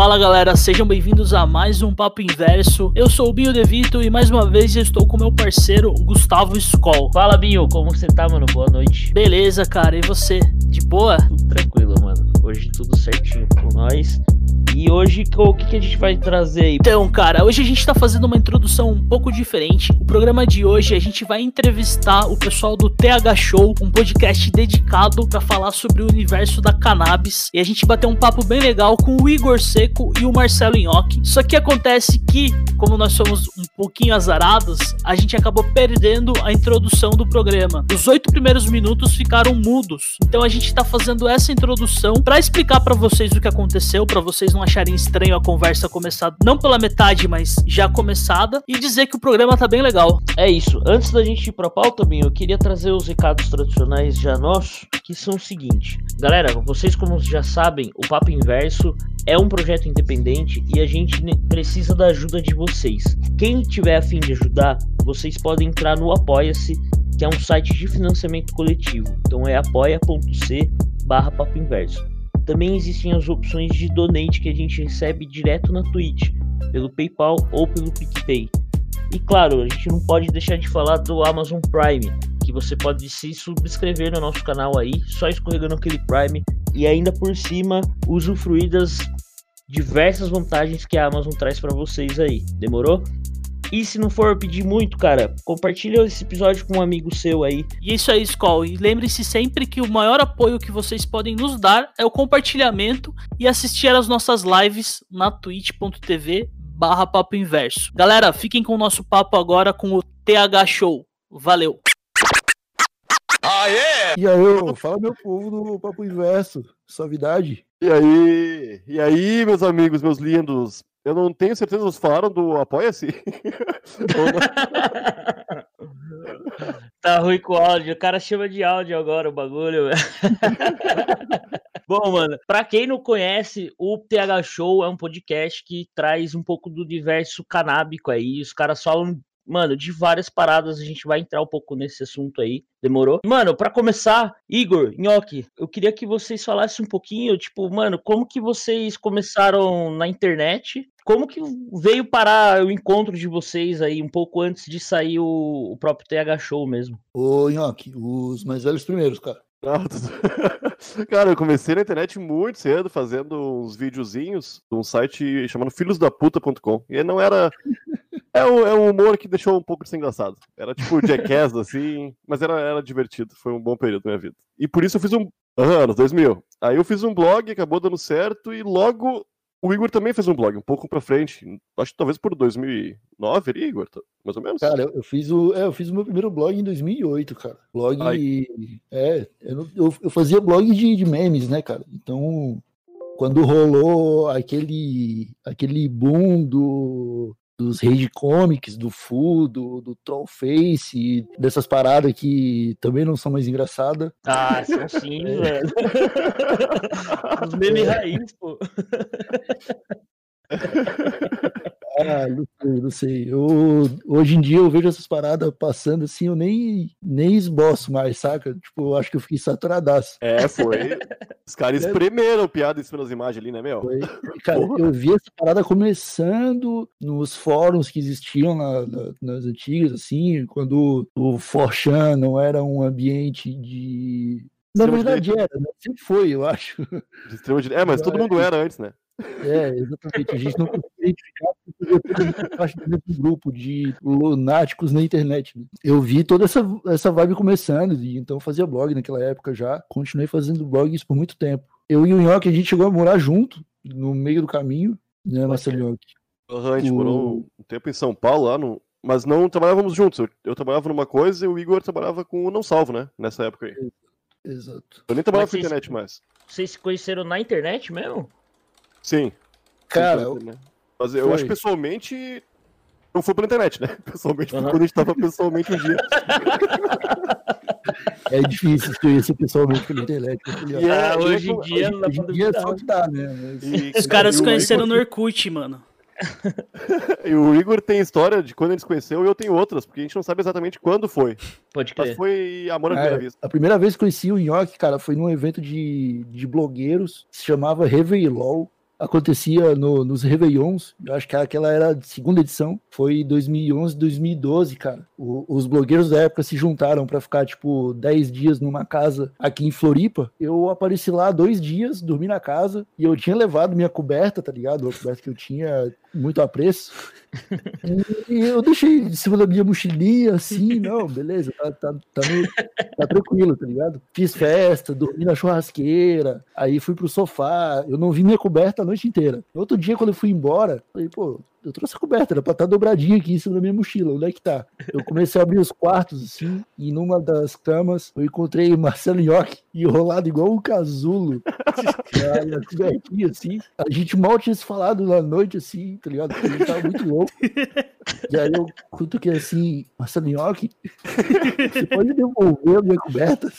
Fala galera, sejam bem-vindos a mais um Papo Inverso. Eu sou o Binho Devito e mais uma vez estou com meu parceiro Gustavo Skoll. Fala Binho, como você tá, mano? Boa noite. Beleza, cara, e você? De boa? Tudo tranquilo, mano. Hoje tudo certinho com nós. E hoje, o que, que a gente vai trazer aí? Então, cara, hoje a gente tá fazendo uma introdução um pouco diferente. O programa de hoje a gente vai entrevistar o pessoal do TH Show, um podcast dedicado para falar sobre o universo da cannabis. E a gente bateu um papo bem legal com o Igor Seco e o Marcelo Inhoque. Só que acontece que, como nós somos um pouquinho azarados, a gente acabou perdendo a introdução do programa. Os oito primeiros minutos ficaram mudos. Então a gente tá fazendo essa introdução para explicar para vocês o que aconteceu, para vocês não estranho a conversa começar não pela metade, mas já começada, e dizer que o programa tá bem legal. É isso. Antes da gente ir pra pauta, bem, eu queria trazer os recados tradicionais já nossos, que são o seguinte. Galera, vocês como já sabem, o Papo Inverso é um projeto independente e a gente precisa da ajuda de vocês. Quem tiver a fim de ajudar, vocês podem entrar no Apoia-se, que é um site de financiamento coletivo. Então é apoia.c barra Papo Inverso. Também existem as opções de donate que a gente recebe direto na Twitch, pelo PayPal ou pelo PicPay. E claro, a gente não pode deixar de falar do Amazon Prime, que você pode se subscrever no nosso canal aí, só escorregando aquele Prime e ainda por cima usufruir das diversas vantagens que a Amazon traz para vocês aí. Demorou? E se não for pedir muito, cara, compartilha esse episódio com um amigo seu aí. E é isso aí, Skoll. E lembre-se sempre que o maior apoio que vocês podem nos dar é o compartilhamento e assistir às nossas lives na twitch.tv barra papo inverso. Galera, fiquem com o nosso papo agora com o TH Show. Valeu! Aê! E aí, fala meu povo do Papo Inverso, suavidade. E aí, e aí, meus amigos, meus lindos, eu não tenho certeza, vocês falaram do Apoia-se? tá ruim com o áudio, o cara chama de áudio agora o bagulho, Bom, mano, pra quem não conhece, o TH Show é um podcast que traz um pouco do universo canábico aí. Os caras falam mano, de várias paradas, a gente vai entrar um pouco nesse assunto aí, demorou? Mano, para começar, Igor, Nhoque, eu queria que vocês falassem um pouquinho, tipo, mano, como que vocês começaram na internet? Como que veio parar o encontro de vocês aí um pouco antes de sair o, o próprio TH Show mesmo? Ô, Nhoque, os mais velhos primeiros, cara. Cara, eu comecei na internet muito cedo, fazendo uns videozinhos num site chamado filhosdaputa.com. E não era. É um, é um humor que deixou um pouco de ser engraçado. Era tipo jackass, assim, mas era, era divertido. Foi um bom período da minha vida. E por isso eu fiz um. Ah, anos 2000. Aí eu fiz um blog, acabou dando certo, e logo o Igor também fez um blog, um pouco pra frente. Acho que talvez por 2009 ali, Igor, tá, mais ou menos. Cara, eu, fiz o, é, eu fiz o meu primeiro blog em 2008, cara. Blog. Ai. É, eu, eu, eu, fazia blog de, de memes, né, cara? Então, quando rolou aquele, aquele boom do, dos Rage Comics, do Fu, do, do Trollface, dessas paradas que também não são mais engraçadas. Ah, são sim, é. velho. Os memes raiz, pô. Ah, não sei, não sei. Eu, hoje em dia eu vejo essas paradas passando assim, eu nem, nem esboço mais, saca? Tipo, eu acho que eu fiquei saturadaço. É, foi. Os caras é. espremeram piada pelas imagens ali, né, meu? Foi. Cara, Porra. eu vi essa parada começando nos fóruns que existiam na, na, nas antigas, assim, quando o Forchan não era um ambiente de na verdade era, né? sempre foi, eu acho. É, mas todo mundo era antes, né? É, exatamente. A gente não conseguia identificar porque parte do mesmo grupo de lunáticos na internet. Né? Eu vi toda essa, essa vibe começando, e então fazia blog naquela época já. Continuei fazendo blogs por muito tempo. Eu e o Nhoque, a gente chegou a morar junto, no meio do caminho, né, Marcelo Nhoque? Uhum, a gente o... morou um tempo em São Paulo, lá no, mas não trabalhávamos juntos. Eu, eu, trabalhava numa coisa e o Igor trabalhava com o Não Salvo, né? Nessa época aí. Exato. Eu nem trabalhava com internet mais. Vocês se conheceram na internet mesmo? Sim. Cara, mas eu foi. acho que pessoalmente não foi pela internet, né? Pessoalmente uhum. quando a gente tava pessoalmente um dia. É difícil se conhecer pessoalmente pela internet. E é, ah, hoje em dia dá pra dia só que dá, né? E, Os caras se conheceram no Orkut, mano. e o Igor tem história de quando ele se conheceu e eu tenho outras, porque a gente não sabe exatamente quando foi. Pode crer. Mas foi amor à primeira vista. A primeira vez que conheci o Nhoque, cara, foi num evento de, de blogueiros, se chamava Reveilol. acontecia no, nos Réveillons, eu acho que aquela era a segunda edição, foi 2011, 2012, cara. O, os blogueiros da época se juntaram para ficar, tipo, 10 dias numa casa aqui em Floripa. Eu apareci lá dois dias, dormi na casa, e eu tinha levado minha coberta, tá ligado? A coberta que eu tinha muito apreço. E eu deixei de cima da minha mochilinha, assim, não, beleza, tá, tá, tá, tá, tranquilo, tá ligado? Fiz festa, dormi na churrasqueira, aí fui pro sofá, eu não vi minha coberta a noite inteira. Outro dia, quando eu fui embora, falei, pô, eu trouxe a coberta, era pra estar tá dobradinha aqui em cima da minha mochila, onde é que tá? Eu comecei a abrir os quartos, assim, e numa das camas eu encontrei Marcelo Nhoque enrolado igual um casulo, a cobertinha, assim. A gente mal tinha se falado na noite, assim, tá ligado? A gente tava muito louco. E aí eu cutuquei assim, Marcelo Nhoque, você pode devolver a minha coberta?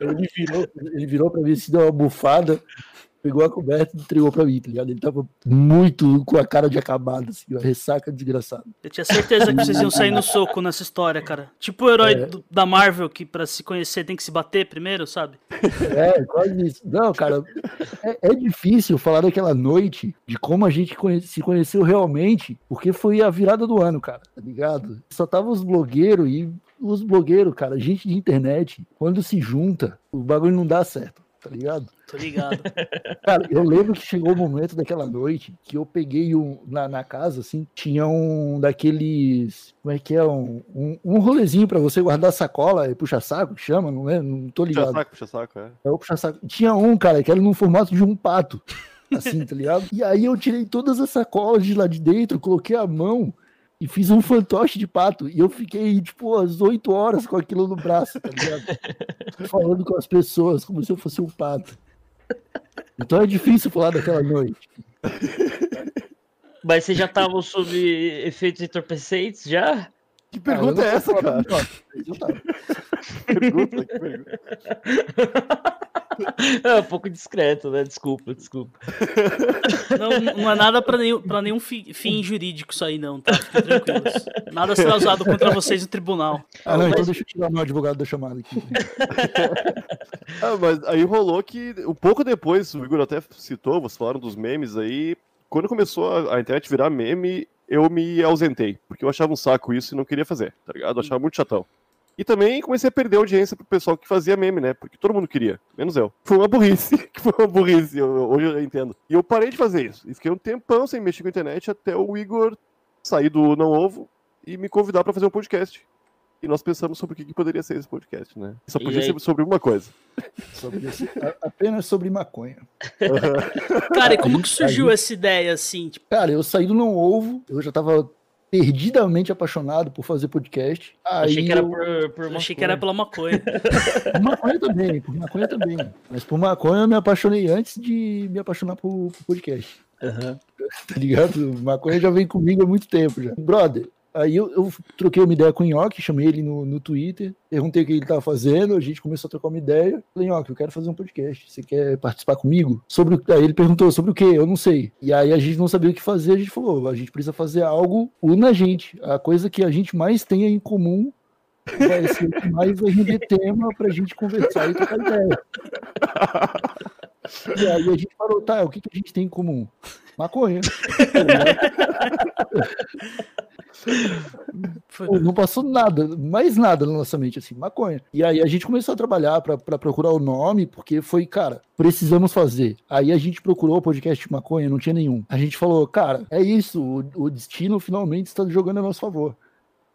Ele virou, ele virou pra mim assim, deu uma bufada pegou a coberta e entregou pra mim, tá ligado? Ele tava muito com a cara de acabado, assim, uma ressaca desgraçada. Eu tinha certeza que vocês iam sair no soco nessa história, cara. Tipo o herói é. do, da Marvel, que pra se conhecer tem que se bater primeiro, sabe? É, quase isso. Não, cara, é, é difícil falar daquela noite, de como a gente se conheceu realmente, porque foi a virada do ano, cara, tá ligado? Só tava os blogueiros e os blogueiros, cara, gente de internet, quando se junta, o bagulho não dá certo tá ligado? Tô ligado. Cara, eu lembro que chegou o momento daquela noite que eu peguei um, na, na casa, assim, tinha um daqueles. Como é que é? Um, um, um rolezinho pra você guardar a sacola e puxa saco, chama, não é? Não tô ligado. Puxa saco, puxa saco, é. É o puxa saco. Tinha um, cara, que era no formato de um pato. Assim, tá ligado? E aí eu tirei todas as sacolas de lá de dentro, coloquei a mão e fiz um fantoche de pato. E eu fiquei, tipo, às 8 horas com aquilo no braço, tá ligado? Falando com as pessoas, como se eu fosse um pato. Então é difícil falar daquela noite. Mas você já tava sob efeitos entorpecentes já? Que pergunta ah, é essa, cara? pergunta, que pergunta. É um pouco discreto, né? Desculpa, desculpa. Não, não é nada pra nenhum, pra nenhum fi, fim jurídico isso aí, não, tá? Fiquem tranquilos. Nada será usado contra vocês no tribunal. Ah, não, então mas... então deixa eu tirar meu advogado da chamada aqui. ah, mas aí rolou que um pouco depois, o Igor até citou, vocês falaram dos memes aí. Quando começou a, a internet virar meme, eu me ausentei, porque eu achava um saco isso e não queria fazer, tá ligado? Eu achava muito chatão. E também comecei a perder audiência pro pessoal que fazia meme, né? Porque todo mundo queria, menos eu. Foi uma burrice, que foi uma burrice, eu, hoje eu entendo. E eu parei de fazer isso. E fiquei um tempão sem mexer com a internet até o Igor sair do Não Ovo e me convidar para fazer um podcast. E nós pensamos sobre o que, que poderia ser esse podcast, né? Só podia ser sobre uma coisa. Sobre esse, apenas sobre maconha. Cara, e como que surgiu essa ideia assim? Tipo... Cara, eu saí do Não Ovo, eu já tava perdidamente apaixonado por fazer podcast. Aí achei que era por, por achei que era pela maconha. por maconha também, por maconha também. Mas por maconha eu me apaixonei antes de me apaixonar por, por podcast. Uhum. Tá ligado? Maconha já vem comigo há muito tempo já. Brother, Aí eu, eu, troquei uma ideia com o Nhoque, chamei ele no, no Twitter, perguntei o que ele estava fazendo, a gente começou a trocar uma ideia. Falei, Nhoque, eu quero fazer um podcast, você quer participar comigo? Sobre Aí ele perguntou sobre o que? Eu não sei. E aí a gente não sabia o que fazer, a gente falou, a gente precisa fazer algo una a gente, a coisa que a gente mais tenha em comum vai ser o que mais vai render tema pra gente conversar e trocar ideia. E aí a gente falou, tá, o que, que a gente tem em comum? Maconha. Pô, não passou nada, mais nada na nossa mente, assim, maconha. E aí a gente começou a trabalhar para procurar o nome, porque foi, cara, precisamos fazer. Aí a gente procurou o podcast de maconha, não tinha nenhum. A gente falou, cara, é isso, o, o destino finalmente está jogando a nosso favor.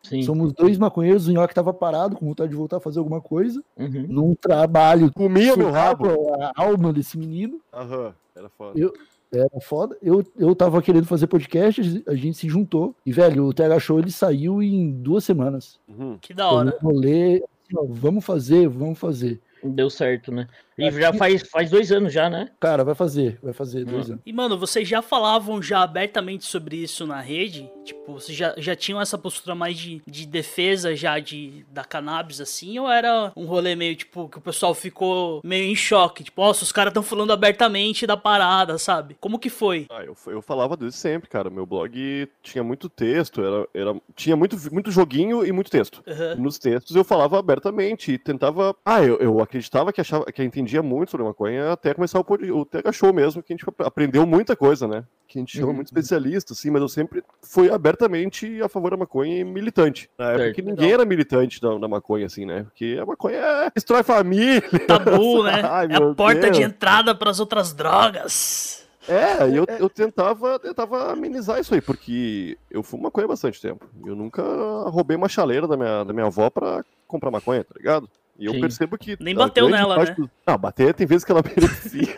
Sim. Somos dois maconheiros, o Nhoque tava parado, com vontade de voltar a fazer alguma coisa, uhum. num trabalho. Comia no rabo. A alma desse menino. Aham, era foda. Eu, era foda. Eu, eu tava querendo fazer podcast, a gente se juntou. E, velho, o TH Show ele saiu em duas semanas. Uhum. Que da hora. Eu rolê, assim, ó, vamos fazer, vamos fazer. Deu certo, né? E já faz, faz dois anos já, né? Cara, vai fazer, vai fazer dois anos. E, mano, vocês já falavam já abertamente sobre isso na rede? Tipo, vocês já, já tinham essa postura mais de, de defesa já de, da cannabis, assim? Ou era um rolê meio, tipo, que o pessoal ficou meio em choque? Tipo, nossa, os caras estão falando abertamente da parada, sabe? Como que foi? Ah, eu, eu falava desde sempre, cara. Meu blog tinha muito texto, era, era, tinha muito, muito joguinho e muito texto. Uhum. Nos textos eu falava abertamente e tentava... Ah, eu, eu acreditava que, achava, que entendia entendia muito sobre maconha até começar o, pod- o TH Show mesmo, que a gente aprendeu muita coisa, né? Que a gente chama Uhum. muito especialista, assim, mas eu sempre fui abertamente a favor da maconha e militante. Na época Certo. que ninguém era militante da, da maconha, assim, né? Porque a maconha é, destrói família. Tabu, né? Ai, é a porta de Deus. entrada para as outras drogas. É, eu, eu tentava, tentava amenizar isso aí, porque eu fumo maconha há bastante tempo. Eu nunca roubei uma chaleira da minha, da minha avó pra comprar maconha, tá ligado? E eu Sim. percebo que. Nem bateu nela, parte né? do- Não, bater tem vezes que ela merecia.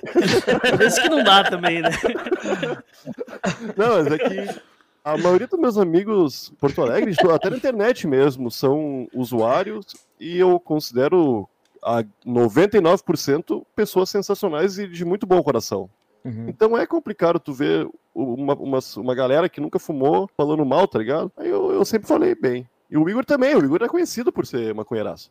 Por isso que não dá também, né? Não, mas é que a maioria dos meus amigos Porto Alegre, tipo, até na internet mesmo, são usuários e eu considero a 99% pessoas sensacionais e de muito bom coração. Uhum. Então é complicado tu ver uma, uma, uma galera que nunca fumou falando mal, tá ligado? Aí eu, eu sempre falei bem. E o Igor também, o Igor é conhecido por ser maconheiraço.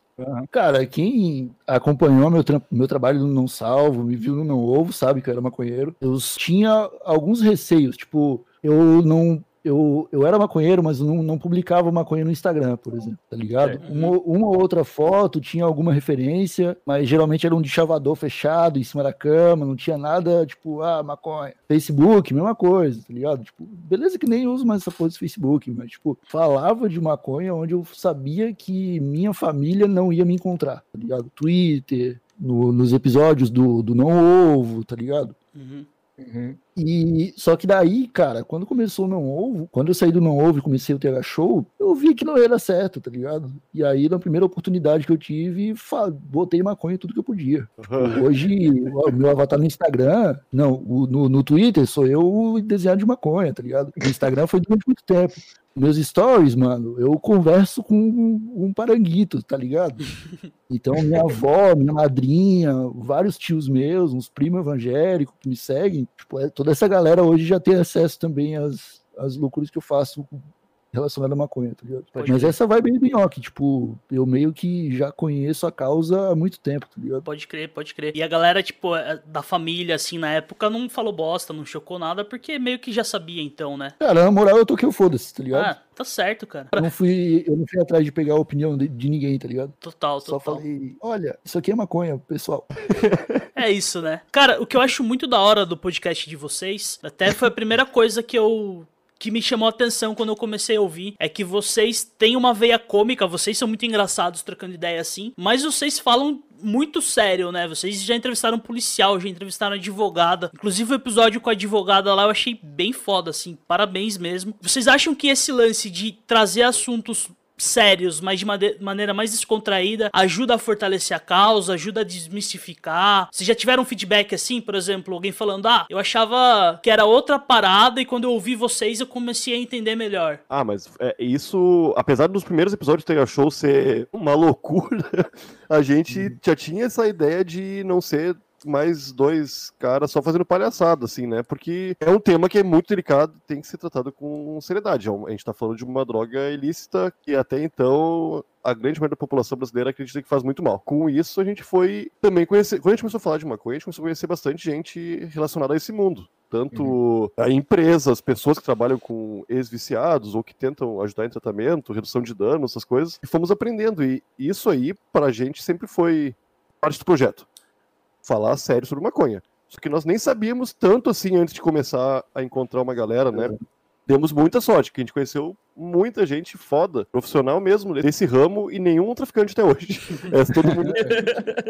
Cara, quem acompanhou meu, trampo- meu trabalho no Não Salvo, me viu no Não Ovo, sabe que eu era maconheiro. Eu tinha alguns receios, tipo, eu não. Eu, eu era maconheiro, mas não, não publicava maconha no Instagram, por exemplo, tá ligado? Certo. Uma, uma ou outra foto tinha alguma referência, mas geralmente era um de chavador fechado em cima da cama, não tinha nada, tipo, ah, maconha. Facebook, mesma coisa, tá ligado? Tipo, beleza que nem uso mais essa porra de Facebook, mas, tipo, falava de maconha onde eu sabia que minha família não ia me encontrar, tá ligado? Twitter, no- nos episódios do, do Não Ovo, tá ligado? Uhum. Uhum. E só que daí, cara, quando começou o Não Ovo, quando eu saí do Não Ovo e comecei o TH Show, eu vi que não ia dar certo, tá ligado? E aí, na primeira oportunidade que eu tive, botei maconha em tudo que eu podia. Hoje, o meu avatar no Instagram, não, o- no, no Twitter sou eu desenhado de maconha, tá ligado? No Instagram foi durante muito tempo. Meus stories, mano, eu converso com um, um paranguito, tá ligado? Então, minha avó, minha madrinha, vários tios meus, uns primos evangélicos que me seguem, tipo, é- toda essa galera hoje já tem acesso também às, às loucuras que eu faço relacionado à maconha, tá ligado? Pode Mas crer. essa vibe aí do nhoque, tipo, eu meio que já conheço a causa há muito tempo, tá ligado? Pode crer, pode crer. E a galera, tipo, é, da família, assim, na época, não falou bosta, não chocou nada, porque meio que já sabia, então, né? Cara, na moral, eu toquei o foda-se, tá ligado? Ah, tá certo, cara. Eu não fui, eu não fui atrás de pegar a opinião de, de ninguém, tá ligado? Total, Só total. falei, olha, isso aqui é maconha, pessoal. É isso, né? Cara, o que eu acho muito da hora do podcast de vocês, até foi a primeira coisa que eu que me chamou a atenção quando eu comecei a ouvir é que vocês têm uma veia cômica, vocês são muito engraçados trocando ideia assim, mas vocês falam muito sério, né? Vocês já entrevistaram policial, já entrevistaram advogada. Inclusive o episódio com a advogada lá eu achei bem foda, assim. Parabéns mesmo. Vocês acham que esse lance de trazer assuntos sérios, mas de made- maneira mais descontraída, ajuda a fortalecer a causa, ajuda a desmistificar. Vocês já tiveram um feedback assim, por exemplo, alguém falando, ah, eu achava que era outra parada e quando eu ouvi vocês eu comecei a entender melhor. Ah, mas é, isso, apesar dos primeiros episódios do Tega Show ser uma loucura, a gente já tinha essa ideia de não ser mais dois caras só fazendo palhaçada, assim, né? Porque é um tema que é muito delicado e tem que ser tratado com seriedade. É A gente tá falando de uma droga ilícita que até então a grande maioria da população brasileira acredita que faz muito mal. Com isso, a gente foi também conhecer. Quando a gente começou a falar de maconha, a gente começou a conhecer bastante gente relacionada a esse mundo. Tanto a empresas, pessoas que trabalham com ex-viciados ou que tentam ajudar em tratamento, redução de danos, essas coisas. E fomos aprendendo. E isso aí, pra gente, sempre foi parte do projeto. Falar sério sobre maconha. Só que nós nem sabíamos tanto assim antes de começar a encontrar uma galera, né? Demos muita sorte, que a gente conheceu muita gente foda, profissional mesmo desse ramo e nenhum traficante até hoje. É, todo mundo,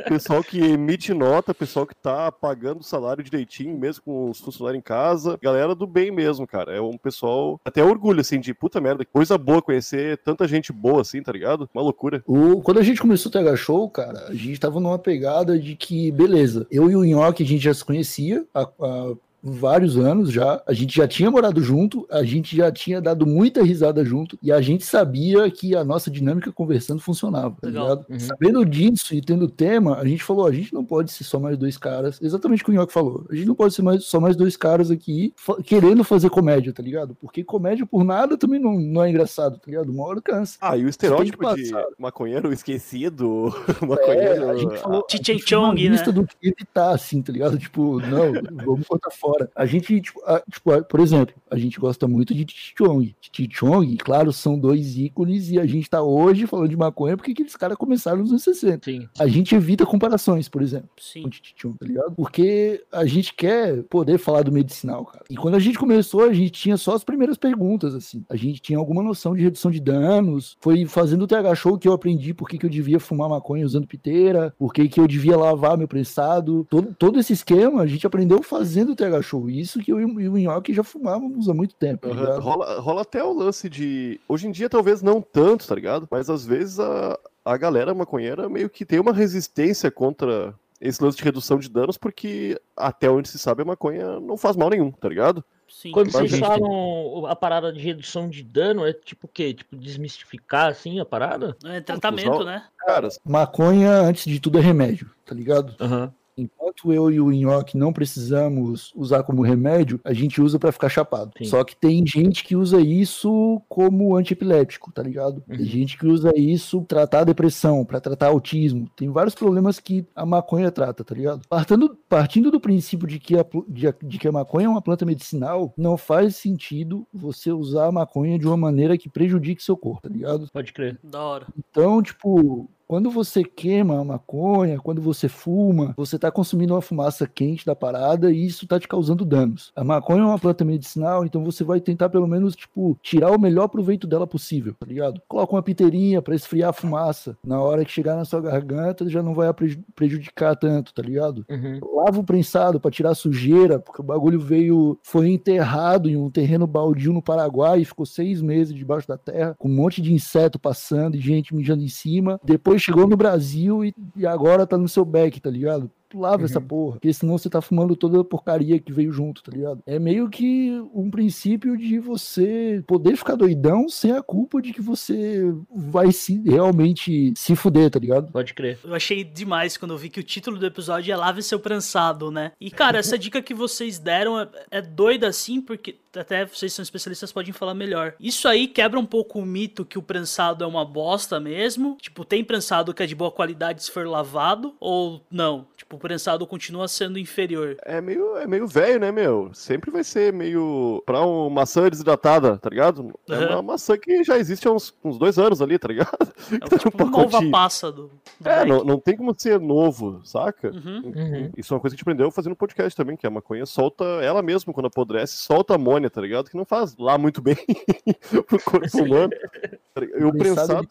pessoal que emite nota, pessoal que tá pagando o salário direitinho, mesmo com os funcionários em casa, galera do bem mesmo, cara. É um pessoal até orgulho, assim, de puta merda, que coisa boa conhecer tanta gente boa, assim, tá ligado? Uma loucura. O, quando a gente começou o TH Show, cara, a gente tava numa pegada de que, beleza, eu e o Nhoque a gente já se conhecia há, há vários anos já, a gente já tinha morado junto, a gente já tinha dado muita risada junto e a gente sabia que a nossa dinâmica conversando funcionava, tá? Uhum. Sabendo disso e tendo tema, a gente falou, a gente não pode ser só mais dois caras, exatamente o que o Nhoque falou, a gente não pode ser mais, só mais dois caras aqui fa- querendo fazer comédia, tá ligado? Porque comédia por nada também não, não é engraçado, tá ligado? Uma hora cansa. Ah, e o estereótipo de maconheiro esquecido, É, maconheiro... a gente falou. a gente Chong, né? lista do que evitar, assim, tá ligado? Tipo, não, vamos cortar fora. A gente, tipo, a, tipo, por exemplo, a gente gosta muito de Tichong. Tichong, claro, são dois ícones e a gente tá hoje falando de maconha porque aqueles caras começaram nos anos 60. Sim. A gente evita comparações, por exemplo, Sim. com Tichong, tá ligado? Porque a gente quer poder falar do medicinal, cara. E quando a gente começou, a gente tinha só as primeiras perguntas, assim. A gente tinha alguma noção de redução de danos. Foi fazendo o TH Show que eu aprendi por que, que eu devia fumar maconha usando piteira, por que, que eu devia lavar meu prensado. Todo, todo esse esquema a gente aprendeu fazendo o TH Show. Isso que eu e o Nhoque já fumávamos há muito tempo. Tá rola, rola até o lance de. Hoje em dia, talvez não tanto, tá ligado? Mas às vezes a, a galera maconheira meio que tem uma resistência contra esse lance de redução de danos, porque até onde se sabe a maconha não faz mal nenhum, tá ligado? Sim. Quando vocês falam a parada de redução de dano, é tipo o quê? Tipo, desmistificar assim a parada? É tratamento, né? Cara, maconha, antes de tudo, é remédio, tá ligado? Uhum enquanto eu e o Nhoque não precisamos usar como remédio, a gente usa para ficar chapado. Sim. Só que tem gente que usa isso como antiepilético, tá ligado? Uhum. Tem gente que usa isso pra tratar depressão, para tratar autismo. Tem vários problemas que a maconha trata, tá ligado? Partindo, partindo do princípio de que, a, de, de que a maconha é uma planta medicinal, não faz sentido você usar a maconha de uma maneira que prejudique seu corpo, tá ligado? Pode crer. Da hora. Então, tipo, quando você queima a maconha, quando você fuma, você está consumindo uma fumaça quente da parada e isso está te causando danos. A maconha é uma planta medicinal, então você vai tentar pelo menos, tipo, tirar o melhor proveito dela possível, tá ligado? Coloca uma piteirinha para esfriar a fumaça. Na hora que chegar na sua garganta, já não vai prejudicar tanto, tá ligado? Uhum. Lava o prensado para tirar a sujeira, porque o bagulho veio, foi enterrado em um terreno baldio no Paraguai e ficou seis meses debaixo da terra, com um monte de inseto passando e gente mijando em cima. Depois chegou no Brasil e, e agora tá no seu back, tá ligado? Lava uhum. essa porra, porque senão você tá fumando toda a porcaria que veio junto, tá ligado? É meio que um princípio de você poder ficar doidão sem a culpa de que você vai se realmente se fuder, tá ligado? Pode crer. Eu achei demais quando eu vi que o título do episódio é Lave seu prensado, né? E cara, essa dica que vocês deram é, é doida assim, porque até vocês são especialistas podem falar melhor. Isso aí quebra um pouco o mito que o prensado é uma bosta mesmo. Tipo, tem prensado que é de boa qualidade se for lavado ou não? Tipo, prensado continua sendo inferior. É meio, é meio velho, né, meu? Sempre vai ser meio. Pra uma maçã desidratada, tá ligado? Uhum. É uma maçã que já existe há uns, uns dois anos ali, tá ligado? É tá tipo um nova passa do. do é, não, não tem como ser novo, saca? Uhum. Uhum. Isso é uma coisa que a gente aprendeu fazendo podcast também, que a maconha solta ela mesma, quando apodrece, solta amônia, tá ligado? Que não faz lá muito bem pro corpo humano. E o prensado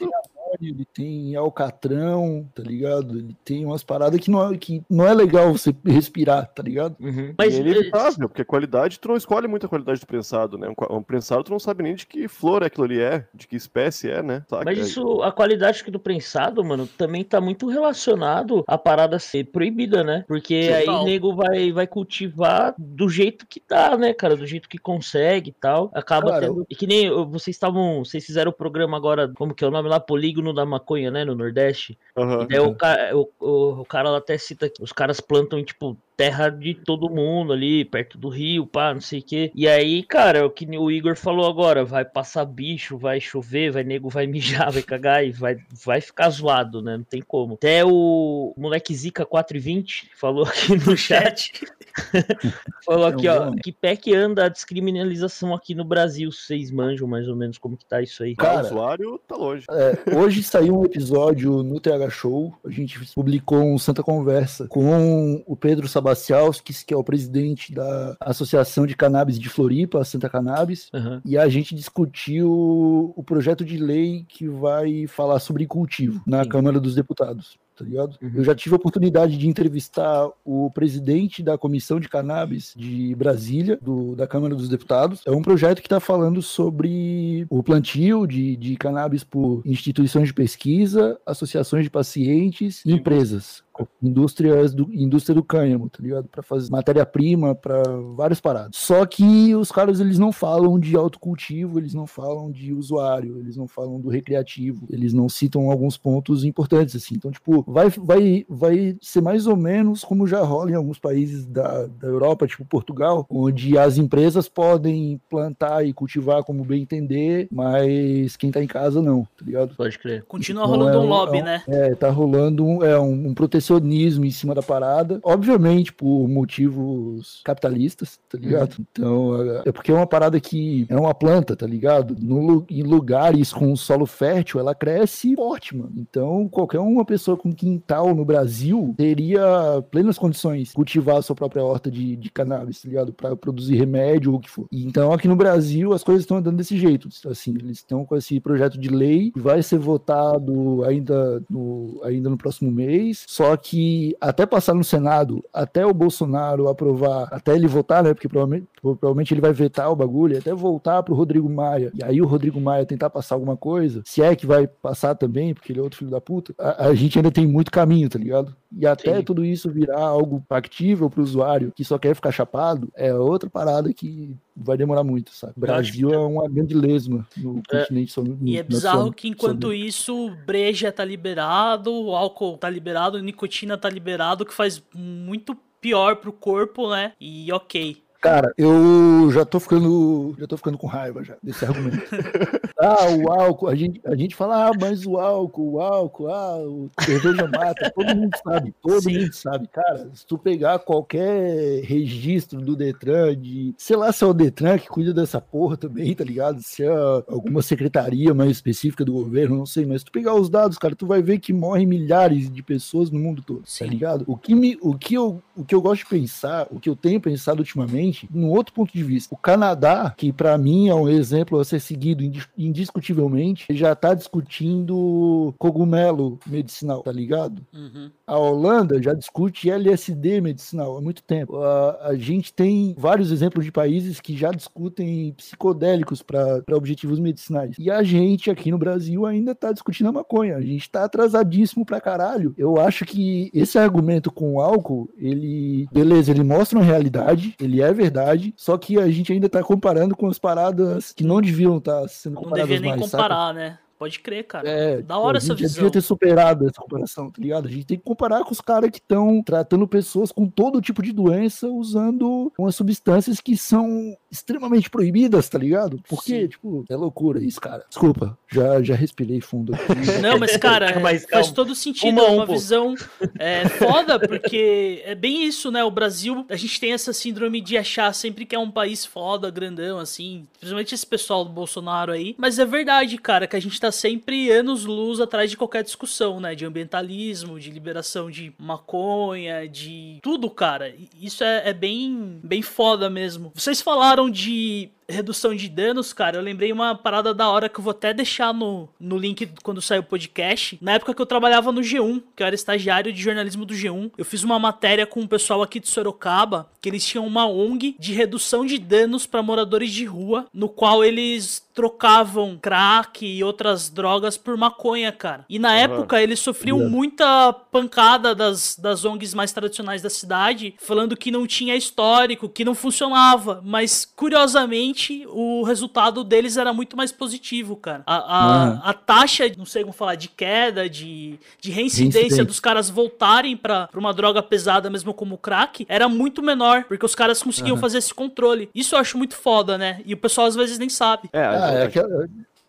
ele tem alcatrão, tá ligado? Ele tem umas paradas que não é, que não é legal você respirar, tá ligado? Uhum. Mas e ele é evitável, porque a qualidade, tu não escolhe muito a qualidade do prensado, né? Um, um, prensado tu não sabe nem de que flor aquilo ali é, de que espécie é, né? Saca? Mas isso, a qualidade do prensado, mano, também tá muito relacionado à parada ser proibida, né? Porque aí o nego vai, vai cultivar do jeito que dá, né, cara? Do jeito que consegue e tal. Acaba cara, tendo. E que nem vocês estavam. Vocês fizeram o programa agora, como que é o nome lá? Polígono da maconha, né, no Nordeste. Uhum. E daí o, o, o, o cara até cita que os caras plantam, tipo, terra de todo mundo ali, perto do rio, pá, não sei o quê. E aí, cara, é o que o Igor falou agora, vai passar bicho, vai chover, vai nego, vai mijar, vai cagar e vai, vai ficar zoado, né? Não tem como. Até o moleque Zica 420 falou aqui no chat. falou aqui, ó, que pé que anda a descriminalização aqui no Brasil, vocês manjam mais ou menos como que tá isso aí. Cara, o usuário tá longe. É, hoje saiu um episódio no TH Show, a gente publicou um Santa Conversa com o Pedro Sabat Bacialskis, que é o presidente da Associação de Cannabis de Floripa, Santa Cannabis, uhum. e a gente discutiu o projeto de lei que vai falar sobre cultivo na Sim. Câmara dos Deputados tá? Uhum. Eu já tive a oportunidade de entrevistar o presidente da Comissão de Cannabis de Brasília, do, da Câmara dos Deputados. É um projeto que está falando sobre o plantio de, de cannabis por instituições de pesquisa, associações de pacientes e empresas indústrias do, indústria do cânhamo, tá ligado? Para fazer matéria-prima para várias paradas. Só que os caras eles não falam de autocultivo, eles não falam de usuário, eles não falam do recreativo, eles não citam alguns pontos importantes assim. Então, tipo, vai vai vai ser mais ou menos como já rola em alguns países da, da Europa, tipo Portugal, onde as empresas podem plantar e cultivar como bem entender, mas quem tá em casa não, tá ligado? Pode crer. Continua então, rolando é, um lobby, é, né? É, tá rolando um, é, um, um proteção protecionismo em cima da parada, obviamente por motivos capitalistas, tá ligado? Uhum. Então, é, é porque é uma parada que é uma planta, tá ligado? No, em lugares com solo fértil, ela cresce forte, mano. Então, qualquer uma pessoa com quintal no Brasil teria plenas condições de cultivar a sua própria horta de, de cannabis, tá ligado? Pra produzir remédio ou o que for. Então, aqui no Brasil, as coisas estão andando desse jeito. Assim, eles estão com esse projeto de lei que vai ser votado ainda no, ainda no próximo mês. Só que até passar no Senado, até o Bolsonaro aprovar, até ele votar, né? Porque provavelmente, provavelmente ele vai vetar o bagulho, até voltar pro Rodrigo Maia. E aí o Rodrigo Maia tentar passar alguma coisa, se é que vai passar também, porque ele é outro filho da puta, a, a gente ainda tem muito caminho, tá ligado? E até Sim. tudo isso virar algo factível pro usuário que só quer ficar chapado, é outra parada que vai demorar muito, sabe? Brasil é uma grande lesma no é, continente. e é bizarro que enquanto isso, breja tá liberado, o álcool tá liberado, nicotina tá liberado, que faz muito pior pro corpo, né? E ok. Cara, eu já tô ficando. Já tô ficando com raiva já desse argumento. ah, o álcool, a gente, a gente fala, ah, mas o álcool, o álcool, ah, o cerveja mata. Todo mundo sabe, todo Sim. mundo sabe. Cara, se tu pegar qualquer registro do Detran, de. Sei lá se é o Detran que cuida dessa porra também, tá ligado? Se é alguma secretaria mais específica do governo, não sei, mas se tu pegar os dados, cara, tu vai ver que morrem milhares de pessoas no mundo todo, tá Sim. tá ligado? O que, me, o, que eu, o que eu gosto de pensar, o que eu tenho pensado ultimamente, diferente num outro ponto de vista. O Canadá, que para mim é um exemplo a ser seguido indiscutivelmente, já tá discutindo cogumelo medicinal, tá ligado? Uhum. A Holanda já discute LSD medicinal há muito tempo. A, a gente tem vários exemplos de países que já discutem psicodélicos para objetivos medicinais. E a gente aqui no Brasil ainda tá discutindo a maconha. A gente tá atrasadíssimo pra caralho. Eu acho que esse argumento com o álcool, ele, beleza, ele mostra uma realidade, ele é verdade, só que a gente ainda tá comparando com as paradas que não deviam estar tá sendo comparadas Não devia nem mais, comparar, saca? né? Pode crer, cara. É, da hora essa visão. devia ter superado essa comparação, tá ligado? A gente tem que comparar com os caras que estão tratando pessoas com todo tipo de doença usando umas substâncias que são extremamente proibidas, tá ligado? Porque, Sim. tipo, é loucura isso, cara. Desculpa, já, já respirei fundo aqui. Não, mas, cara, é, faz todo sentido. Uma, uma visão é, foda, porque é bem isso, né? O Brasil, a gente tem essa síndrome de achar sempre que é um país foda, grandão, assim. Principalmente esse pessoal do Bolsonaro aí. Mas é verdade, cara, que a gente tá tá sempre anos-luz atrás de qualquer discussão, né? De ambientalismo, de liberação de maconha, de tudo, cara. Isso é, é bem, bem foda mesmo. Vocês falaram de redução de danos, cara, eu lembrei uma parada da hora que eu vou até deixar no, no link quando sair o podcast. Na época que eu trabalhava no G1, que eu era estagiário de jornalismo do G1, eu fiz uma matéria com o pessoal aqui de Sorocaba, que eles tinham uma ONG de redução de danos para moradores de rua, no qual eles trocavam crack e outras drogas por maconha, cara. E na uhum. época eles sofriam yeah. muita pancada das, das ONGs mais tradicionais da cidade, falando que não tinha histórico, que não funcionava. Mas, curiosamente, o resultado deles era muito mais positivo, cara. A, a, uhum. a taxa, não sei como falar, de queda, de, de reincidência dos caras voltarem pra, pra uma droga pesada, mesmo como o crack, era muito menor, porque os caras conseguiam uhum. fazer esse controle. Isso eu acho muito foda, né? E o pessoal às vezes nem sabe. É, ah, é que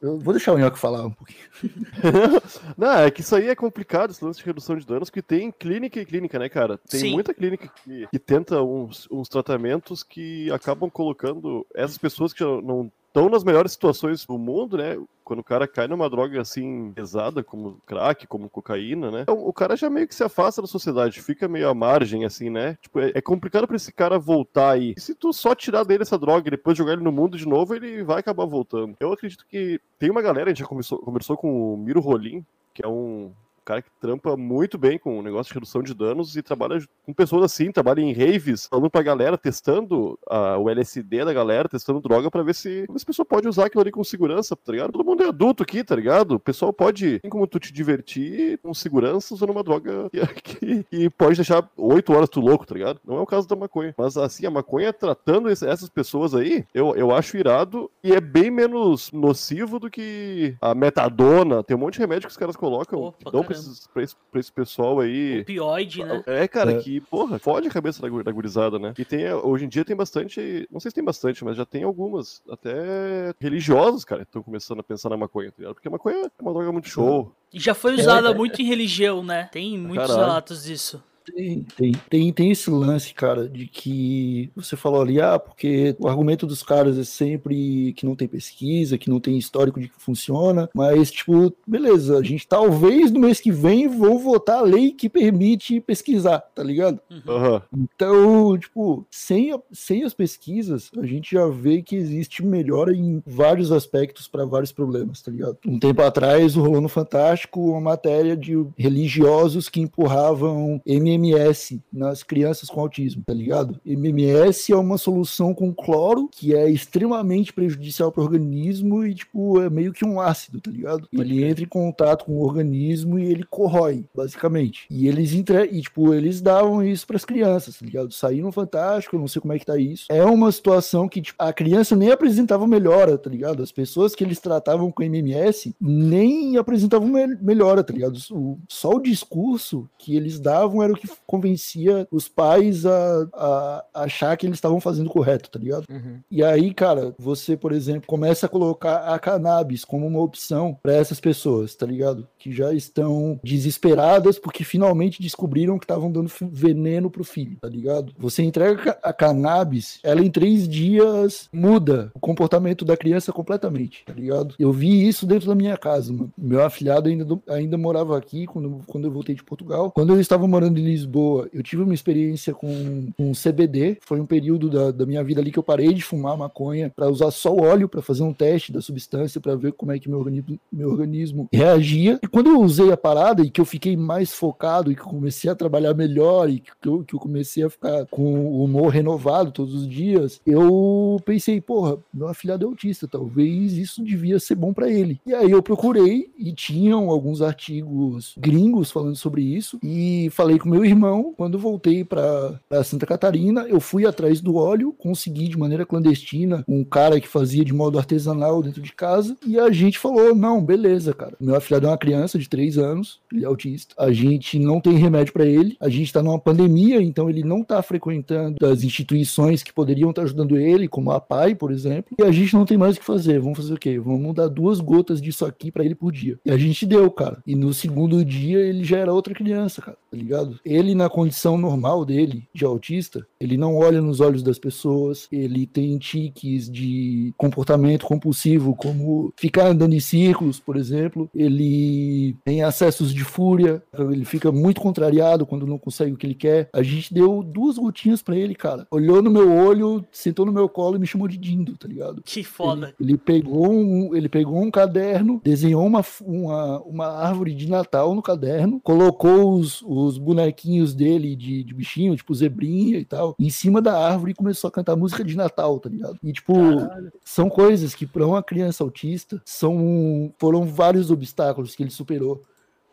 eu vou deixar o Nhoque falar um pouquinho. não, é que isso aí é complicado, esse lance de redução de danos, que tem clínica e clínica, né, cara? Tem Sim. muita clínica que, que tenta uns, uns tratamentos que acabam colocando essas pessoas que já não estão nas melhores situações do mundo, né? Quando o cara cai numa droga assim pesada, como crack, como cocaína, né? Então, o cara já meio que se afasta da sociedade, fica meio à margem, assim, né? Tipo, é, é complicado para esse cara voltar aí. E se tu só tirar dele essa droga e depois jogar ele no mundo de novo, ele vai acabar voltando. Eu acredito que tem uma galera, a gente já começou, conversou com o Miro Rolim, que é um cara que trampa muito bem com o negócio de redução de danos e trabalha com pessoas assim, trabalha em raves, falando pra galera, testando uh, o LSD da galera, testando droga pra ver se, a pessoa pode usar aquilo ali com segurança, tá ligado? Todo mundo é adulto aqui, tá ligado? O pessoal pode, tem como tu te divertir com segurança usando uma droga que, que pode deixar oito horas tu louco, tá ligado? Não é o caso da maconha. Mas assim, a maconha tratando esse, essas pessoas aí, eu, eu acho irado e é bem menos nocivo do que a metadona. Tem um monte de remédio que os caras colocam, Opa, que dão pra esses, pra, esse, pra esse pessoal aí. Opioide, né? É, cara, é. que, porra, fode a cabeça da, da gurizada, né? E tem, hoje em dia tem bastante, não sei se tem bastante, mas já tem algumas, até religiosas, cara, estão começando a pensar na maconha, tá ligado? Porque a maconha é uma droga muito show. E já foi usada é, muito em religião, né? Tem muitos Caralho. relatos disso. Tem, tem, tem, tem esse lance, cara, de que você falou ali, ah, porque o argumento dos caras é sempre que não tem pesquisa, que não tem histórico de que funciona, mas, tipo, beleza, a gente talvez no mês que vem vão votar a lei que permite pesquisar, tá ligado? Aham. Então, tipo, sem, a- sem as pesquisas, a gente já vê que existe melhora em vários aspectos para vários problemas, tá ligado? Um tempo atrás, rolou no Fantástico uma matéria de religiosos que empurravam MMS nas crianças com autismo, tá ligado? MMS é uma solução com cloro que é extremamente prejudicial para o organismo e, tipo, é meio que um ácido, tá ligado? Ele entra em contato com o organismo e ele corrói, basicamente. E eles entre... e, tipo, eles davam isso para as crianças, tá ligado? Saí no Fantástico, eu não sei como é que tá isso. É uma situação que, tipo, a criança nem apresentava melhora, tá ligado? As pessoas que eles tratavam com MMS nem apresentavam me- melhora, tá ligado? O- só o discurso que eles davam era o que convencia os pais a, a achar que eles estavam fazendo correto, tá ligado? Uhum. E aí, cara, você, por exemplo, começa a colocar a cannabis como uma opção para essas pessoas, tá ligado? Que já estão desesperadas porque finalmente descobriram que estavam dando veneno pro filho, tá ligado? Você entrega a cannabis, ela em três dias muda o comportamento da criança completamente, tá ligado? Eu vi isso dentro da minha casa, mano. Meu afilhado ainda, ainda morava aqui quando, quando eu voltei de Portugal. Quando eu estava morando em Lisboa, eu tive uma experiência com, com CBD. Foi um período da, da minha vida ali que eu parei de fumar maconha para usar só o óleo para fazer um teste da substância para ver como é que meu organismo, meu organismo reagia. E quando eu usei a parada e que eu fiquei mais focado e que eu comecei a trabalhar melhor e que eu, que eu comecei a ficar com o humor renovado todos os dias, eu pensei, porra, meu afilhado é autista, talvez isso devia ser bom para ele. E aí eu procurei e tinham alguns artigos gringos falando sobre isso e falei com meu irmão, quando voltei para Santa Catarina, eu fui atrás do óleo, consegui de maneira clandestina um cara que fazia de modo artesanal dentro de casa e a gente falou, não, beleza, cara. Meu afilhado é uma criança de 3 anos, ele é autista. A gente não tem remédio para ele, a gente tá numa pandemia, então ele não tá frequentando as instituições que poderiam estar ajudando ele, como a PAI, por exemplo, e a gente não tem mais o que fazer. Vamos fazer o quê? Vamos dar duas gotas disso aqui para ele por dia. E a gente deu, cara. E no segundo dia ele já era outra criança, cara, tá ligado? Ele, na condição normal dele, de autista, ele não olha nos olhos das pessoas, ele tem tiques de comportamento compulsivo, como ficar andando em círculos, por exemplo. Ele tem acessos de fúria, ele fica muito contrariado quando não consegue o que ele quer. A gente deu duas gotinhas pra ele, cara. Olhou no meu olho, sentou no meu colo e me chamou de Dindo, tá ligado? Que foda. Ele, ele pegou um, ele pegou um caderno, desenhou uma, uma, uma árvore de Natal no caderno, colocou os, os bonequinhos dele de, de bichinho, tipo zebrinha e tal, em cima da árvore e começou a cantar música de Natal, tá ligado? E tipo, são coisas que para uma criança autista são foram vários obstáculos que ele superou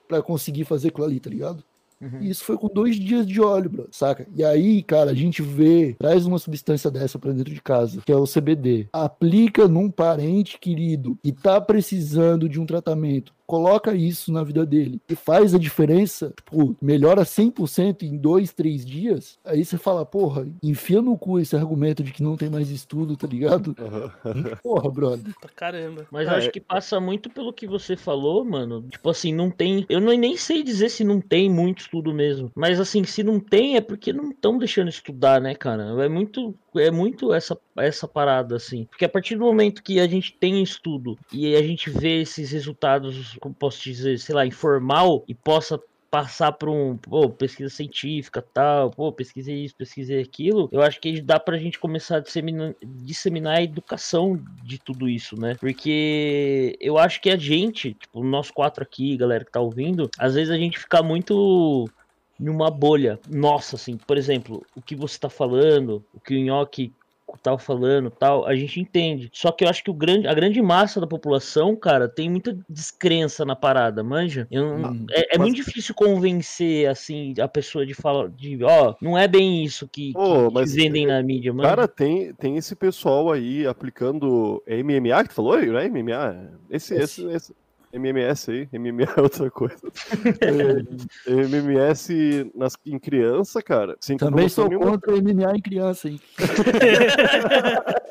pra conseguir fazer aquilo ali, tá ligado? Uhum. E isso foi com dois dias de óleo, bro, saca? E aí, cara, a gente vê, traz uma substância dessa pra dentro de casa, que é o CBD. Aplica num parente querido que tá precisando de um tratamento. Coloca isso na vida dele e faz a diferença, tipo, melhora 100% em dois, três dias. Aí você fala, porra, enfia no cu esse argumento de que não tem mais estudo, tá ligado? Aham. Porra, brother. Pra caramba. Mas eu É. acho que passa muito pelo que você falou, mano. Tipo assim, não tem. Eu não, nem sei dizer se não tem muito estudo mesmo. Mas assim, se não tem, é porque não estão deixando estudar, né, cara? É muito. É muito essa, essa parada, assim. Porque a partir do momento que a gente tem estudo e a gente vê esses resultados, como posso dizer, sei lá, informal e possa passar por um, pô, pesquisa científica, tal, pô, pesquisei isso, pesquisei aquilo, eu acho que dá pra gente começar a disseminar, disseminar a educação de tudo isso, né? Porque eu acho que a gente, tipo, nós quatro aqui, galera que tá ouvindo, às vezes a gente fica muito numa bolha nossa, assim, por exemplo, o que você tá falando, o que o Nhoque tava falando tal, a gente entende. Só que eu acho que o grande, a grande massa da população, cara, tem muita descrença na parada, manja? Eu não- Hum. é é Mas- muito difícil convencer, assim, a pessoa de falar, de, ó, não é bem isso que, Ô, que vendem na mídia, mano. Cara, tem, tem esse pessoal aí aplicando é MMA que tu falou, não é MMA? Esse, esse, esse MMS aí, MMA é outra coisa. É, MMS nas, em criança, cara. Sem Também sou nenhuma. contra MMA em criança, hein?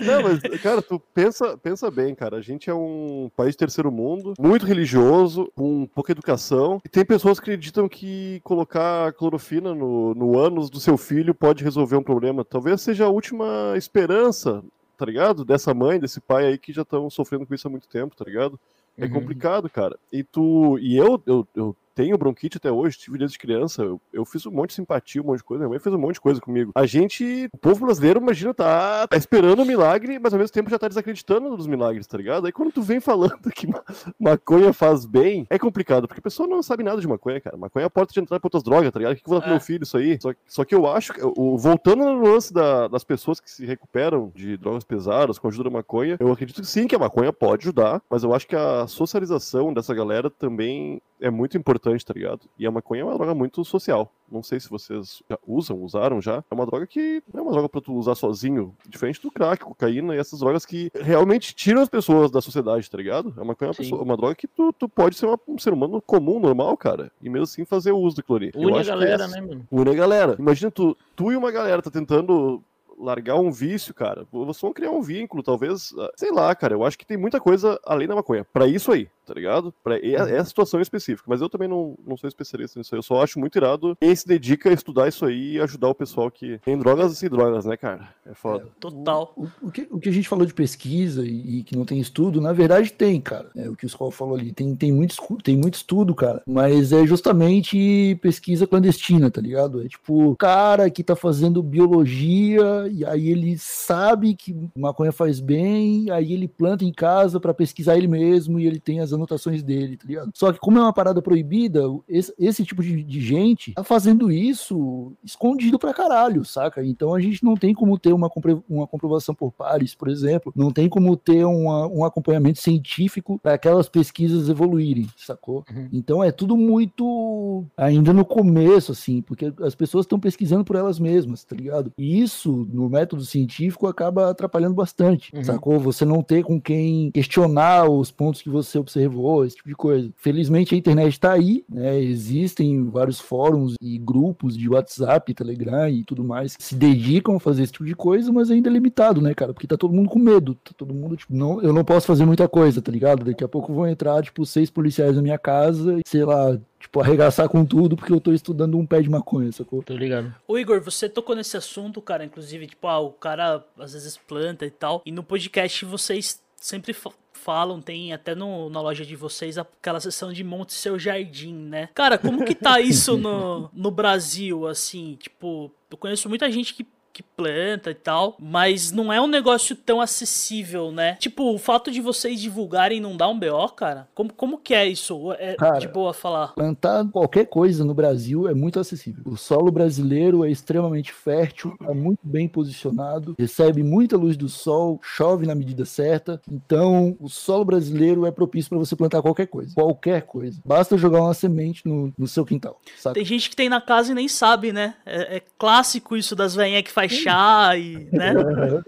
Não, mas, cara, tu pensa, pensa bem, cara. A gente é um país de terceiro mundo, muito religioso, com pouca educação, e tem pessoas que acreditam que colocar clorofina no, no ânus do seu filho pode resolver um problema. Talvez seja a última esperança, tá ligado? Dessa mãe, desse pai aí que já estão sofrendo com isso há muito tempo, tá ligado? É Uhum. complicado, cara. E tu. E eu, eu, eu tenho bronquite até hoje, tive desde criança. Eu, eu fiz um monte de simpatia, um monte de coisa. Minha mãe fez um monte de coisa comigo. A gente, o povo brasileiro, imagina, tá, tá esperando o milagre, mas ao mesmo tempo já tá desacreditando dos milagres, tá ligado? Aí quando tu vem falando que ma- maconha faz bem, é complicado, porque a pessoa não sabe nada de maconha, cara. Maconha é a porta de entrada pra outras drogas, tá ligado? O que que eu vou dar pro É. meu filho isso aí? Só, que- só que eu acho que, o, voltando no lance da- das pessoas que se recuperam de drogas pesadas com a ajuda da maconha, eu acredito que sim, que a maconha pode ajudar, mas eu acho que a socialização dessa galera também é muito importante, tá ligado? E a maconha é uma droga muito social. Não sei se vocês já usam, usaram já. É uma droga que não é uma droga pra tu usar sozinho, diferente do crack, cocaína e essas drogas que realmente tiram as pessoas da sociedade, tá ligado? A maconha é uma, pessoa- uma droga que tu, tu pode ser uma- um ser humano comum, normal, cara, e mesmo assim fazer o uso do clori. Eu Une a que galera, esse- né, mano? Une a galera. Imagina tu, tu e uma galera tá tentando largar um vício, cara. Vocês vão criar um vínculo, talvez, ah, sei lá, cara. Eu acho que tem muita coisa além da maconha. Pra isso aí, tá ligado? Pra e- Uhum. essa situação específica. Mas eu também não, não sou especialista nisso aí. Eu só acho muito irado quem se dedica a estudar isso aí e ajudar o pessoal que tem drogas e sem drogas, né, cara? É foda. Total. O, o que, o que a gente falou de pesquisa e, e que não tem estudo, na verdade tem, cara. É o que o Skol falou ali. Tem, tem, muito, tem muito estudo, cara. Mas é justamente pesquisa clandestina, tá ligado? É tipo, cara que tá fazendo biologia e aí ele sabe que maconha faz bem, aí ele planta em casa pra pesquisar ele mesmo e ele tem as anotações dele, tá ligado? Só que como é uma parada proibida, esse, esse tipo de, de gente tá fazendo isso escondido pra caralho, saca? Então a gente não tem como ter uma, uma comprovação por pares, por exemplo, não tem como ter uma- um acompanhamento científico para aquelas pesquisas evoluírem, sacou? Uhum. Então é tudo muito ainda no começo, assim, porque as pessoas estão pesquisando por elas mesmas, tá ligado? E isso, no método científico, acaba atrapalhando bastante, Uhum. sacou? Você não ter com quem questionar os pontos que você observou, esse tipo de coisa. Felizmente a internet tá aí, né? Existem vários fóruns e grupos de WhatsApp, Telegram e tudo mais que se dedicam a fazer esse tipo de coisa, mas ainda é limitado, né, cara? Porque tá todo mundo com medo, tá todo mundo, tipo, não, eu não posso fazer muita coisa, tá ligado? Daqui a pouco vão entrar, tipo, seis policiais na minha casa e, sei lá, tipo, arregaçar com tudo porque eu tô estudando um pé de maconha, sacou? Tô ligado. Ô Igor, você tocou nesse assunto, cara, inclusive, tipo, ah, o cara às vezes planta e tal, e no podcast vocês sempre fa- falam, tem até no, na loja de vocês aquela sessão de monte seu jardim, né? Cara, como que tá isso no, no Brasil, assim, tipo, eu conheço muita gente que que planta e tal, mas não é um negócio tão acessível, né? Tipo, o fato de vocês divulgarem não dá um BO, cara? Como, como que é isso? É Cara, de boa falar? Plantar qualquer coisa no Brasil é muito acessível. O solo brasileiro é extremamente fértil, é muito bem posicionado, recebe muita luz do sol, chove na medida certa. Então, o solo brasileiro é propício para você plantar qualquer coisa. Qualquer coisa. Basta jogar uma semente no, no seu quintal. Saca? Tem gente que tem na casa e nem sabe, né? É, é clássico isso das velhinhas que faz chá e, né?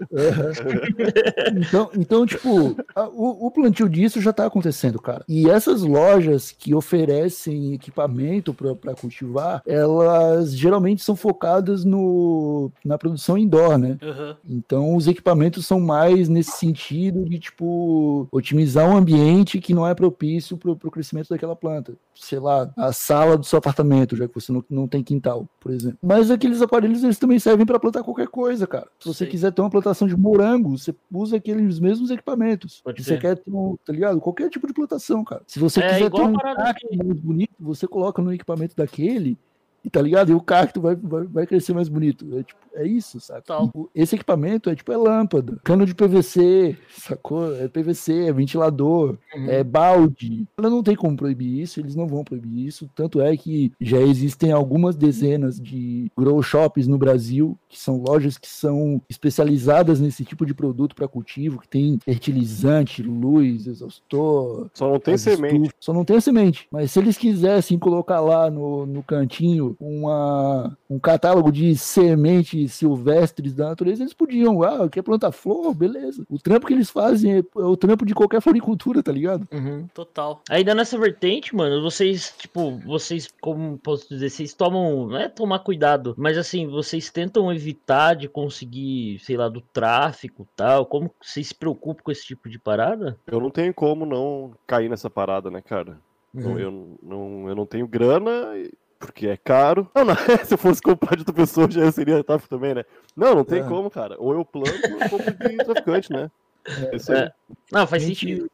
Então, então tipo, a- o, o plantio disso já tá acontecendo, cara. E essas lojas que oferecem equipamento para cultivar, elas geralmente são focadas no, na produção indoor, né? Aham. Então, os equipamentos são mais nesse sentido de, tipo, otimizar um ambiente que não é propício para o crescimento daquela planta. Sei lá, a sala do seu apartamento, já que você não, não tem quintal, por exemplo. Mas aqueles aparelhos, eles também servem para plantar qualquer coisa, cara. Se você Sim. quiser ter uma plantação de morango, você usa aqueles mesmos equipamentos. Pode Se você quer ter um, tá ligado? Qualquer tipo de plantação, cara. Se você É quiser ter um cacto mais bonito, você coloca no equipamento daquele tá ligado? E o cacto vai, vai, vai crescer mais bonito. É, tipo, é isso, sabe? Tal. Esse equipamento é tipo é lâmpada, cano de PVC, sacou? É PVC, é ventilador, Uhum. é balde. Ela não tem como proibir isso, eles não vão proibir isso. Tanto é que já existem algumas dezenas de grow shops no Brasil, que são lojas que são especializadas nesse tipo de produto para cultivo, que tem fertilizante, luz, exaustor, Só não tem semente. estufas. Só não tem semente. Mas se eles quisessem colocar lá no, no cantinho uma, um catálogo de sementes silvestres da natureza, eles podiam. Ah, quer plantar flor? Beleza. O trampo que eles fazem é, é o trampo de qualquer floricultura, tá ligado? Uhum. Total. Ainda nessa vertente, mano, vocês, tipo, vocês, como posso dizer, vocês tomam, não é tomar cuidado, mas assim, vocês tentam evitar de conseguir, sei lá, do tráfico tal, como vocês se preocupam com esse tipo de parada? Eu não tenho como não cair nessa parada, né, cara? Uhum. Eu, não, eu não tenho grana, porque é caro. Não, não, se eu fosse comprar de outra pessoa, já seria tráfico também, né? Não, não tem é. como, cara. Ou eu planto ou eu compro de traficante, né? É. Isso aí. É. Não, faz sentido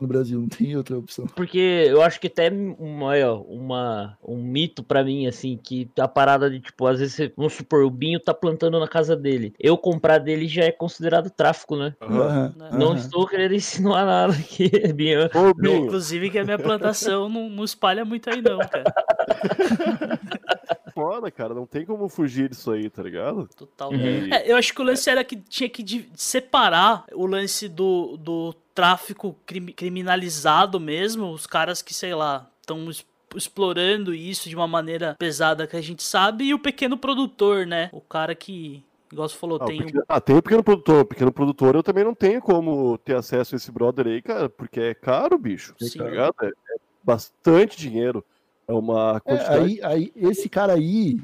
no Brasil, não tem outra opção. Porque eu acho que até uma, uma, um mito para mim, assim, que a parada de, tipo, às vezes, vamos supor, o Binho tá plantando na casa dele. Eu comprar dele já é considerado tráfico, né? Uhum. Não uhum. estou querendo insinuar nada aqui, Binho. Ô, Binho. Inclusive que a minha plantação não, não espalha muito aí, não, cara. foda, cara. Não tem como fugir disso aí, tá ligado? Total. Uhum. É, eu acho que o lance era que tinha que separar o lance do, do tráfico criminalizado mesmo, os caras que, sei lá, estão explorando isso de uma maneira pesada que a gente sabe, e o pequeno produtor, né? O cara que, igual você falou, ah, tem. Pequeno... Ah, tem o pequeno produtor. O pequeno produtor eu também não tenho como ter acesso a esse brother aí, cara, porque é caro, bicho. Sim. Tá ligado? É, é bastante dinheiro. É uma quantidade. É, aí, aí, esse cara aí,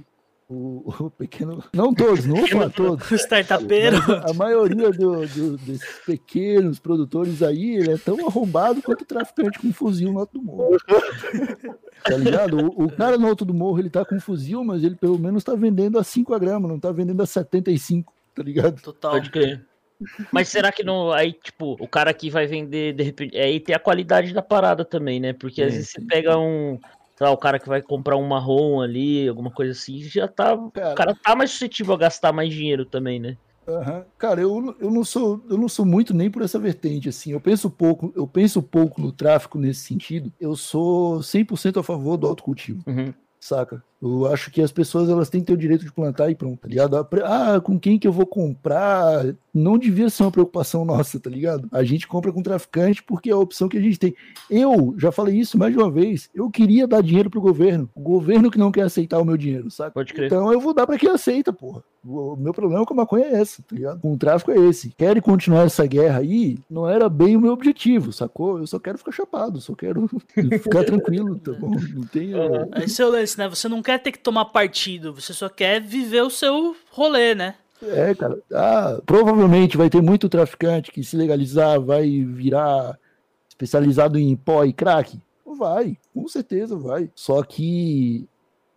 o, o, pequeno. Não todos, não vou falar todos. Startupeiro. A maioria do, do, desses pequenos produtores aí, ele é tão arrombado quanto o traficante com fuzil no alto do morro. Tá ligado? O, o, cara no alto do morro, ele tá com fuzil, mas ele pelo menos tá vendendo a 5 gramas, não tá vendendo a 75, tá ligado? Total. Pode crer. Mas será que não. Aí, tipo, o cara que vai vender, de repente. Aí tem a qualidade da parada também, né? Porque às é, vezes você pega um, lá, o cara que vai comprar um marrom ali, alguma coisa assim, já tá. Cara, o cara tá mais suscetível a gastar mais dinheiro também, né? Uhum. Cara, eu, eu, não sou, eu não sou muito nem por essa vertente, assim. Eu penso pouco, eu penso pouco no tráfico nesse sentido. Eu sou 100% a favor do autocultivo. Uhum saca? Eu acho que as pessoas elas têm que ter o direito de plantar e pronto, tá ligado? Ah, com quem que eu vou comprar? Não devia ser uma preocupação nossa, tá ligado? A gente compra com traficante porque é a opção que a gente tem. Eu já falei isso mais de uma vez. Eu queria dar dinheiro pro governo. O governo que não quer aceitar o meu dinheiro, saca? Pode crer. Então eu vou dar para quem aceita, porra. O meu problema com a maconha é esse, tá ligado? Com o tráfico é esse. Querem continuar essa guerra aí? Não era bem o meu objetivo, sacou? Eu só quero ficar chapado, só quero ficar tranquilo, tá bom? Não tem. Esse é o lance, né? Você não quer ter que tomar partido, você só quer viver o seu rolê, né? É, cara. Ah, provavelmente vai ter muito traficante que se legalizar vai virar especializado em pó e crack. Vai, com certeza vai. Só que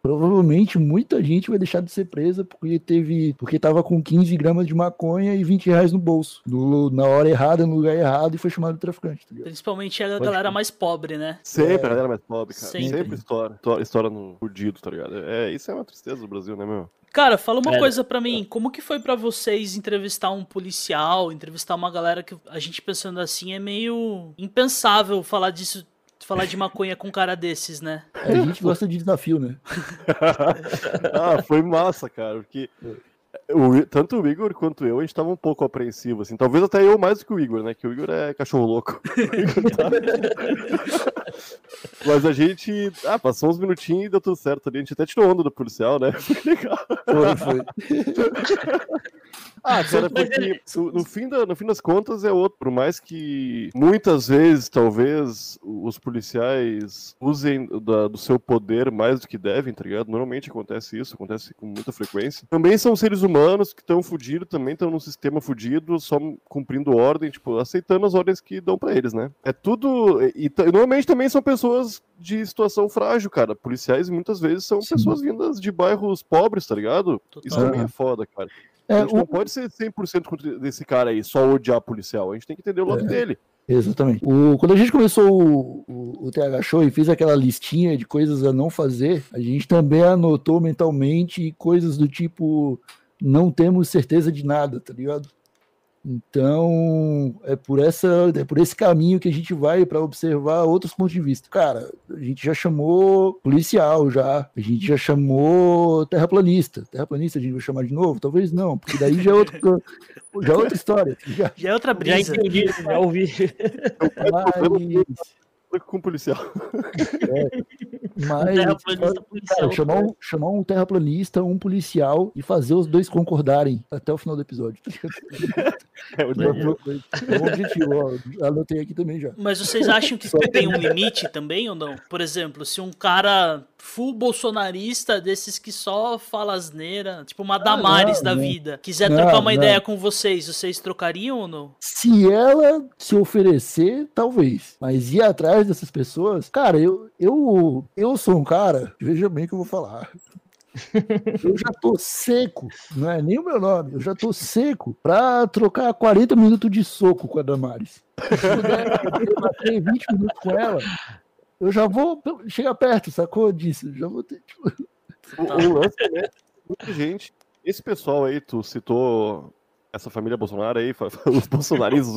provavelmente muita gente vai deixar de ser presa porque teve porque tava com 15 gramas de maconha e 20 reais no bolso no, na hora errada, no lugar errado e foi chamado de traficante. Tá Principalmente a Pode galera ser. mais pobre, né? Sempre é. a galera mais pobre, cara. Sempre, Sempre história, história no fudido, tá ligado? É, isso é uma tristeza do Brasil, né, meu? Cara, fala uma é. coisa para mim, como que foi para vocês entrevistar um policial, entrevistar uma galera que a gente pensando assim é meio impensável falar disso falar de maconha com um cara desses, né? É, a gente gosta de desafio, né? ah, foi massa, cara, porque o, tanto o Igor quanto eu, a gente tava um pouco apreensivo, assim. Talvez até eu mais do que o Igor, né? Que o Igor é cachorro louco. Mas a gente. Ah, passou uns minutinhos e deu tudo certo ali. A gente até tirou onda do policial, né? Foi legal. Foi, foi. Ah, cara, porque no fim, da, no fim das contas é outro. Por mais que muitas vezes, talvez, os policiais usem da, do seu poder mais do que devem, tá ligado? Normalmente acontece isso, acontece com muita frequência. Também são seres humanos que estão fudidos, também estão num sistema fudido, só cumprindo ordem, tipo, aceitando as ordens que dão para eles, né? É tudo. E, e, normalmente também são pessoas de situação frágil, cara. Policiais muitas vezes são Sim. pessoas vindas de bairros pobres, tá ligado? Total. Isso também é foda, cara. É, a gente o... não pode ser 100% contra desse cara aí, só odiar policial. A gente tem que entender o lado é, dele. Exatamente. O, quando a gente começou o, o, o, TH Show e fez aquela listinha de coisas a não fazer, a gente também anotou mentalmente coisas do tipo: não temos certeza de nada, tá ligado? Então, é por essa, é por esse caminho que a gente vai para observar outros pontos de vista. Cara, a gente já chamou policial já, a gente já chamou terraplanista. Terraplanista a gente vai chamar de novo? Talvez não, porque daí já é outro, já é outra história. Já, já é outra brisa. Já entendi, já ouvi. Mas, com policial. Mas, terraplanista policial. cara, chamar, um, chamar um terraplanista, um policial e fazer os dois concordarem até o final do episódio. tá? É o É um objetivo, ó. Anotei aqui também já. Mas vocês acham que tem um limite também ou não? Por exemplo, se um cara full bolsonarista, desses que só fala asneira, tipo uma Damares não, da não. vida, quiser Não, trocar uma não. ideia com vocês, vocês trocariam ou não? Se ela se oferecer, talvez. Mas ir atrás dessas pessoas, cara, eu, eu, eu sou um cara, veja bem o que eu vou falar. Eu já tô seco, não é nem o meu nome, eu já tô seco pra trocar 40 minutos de soco com a Damares. Se puder bater 20 minutos com ela, eu já vou chegar perto, sacou disso? Já vou ter, tipo, O, o lance é muita gente. Esse pessoal aí, tu citou essa família Bolsonaro aí, os bolsonaristas.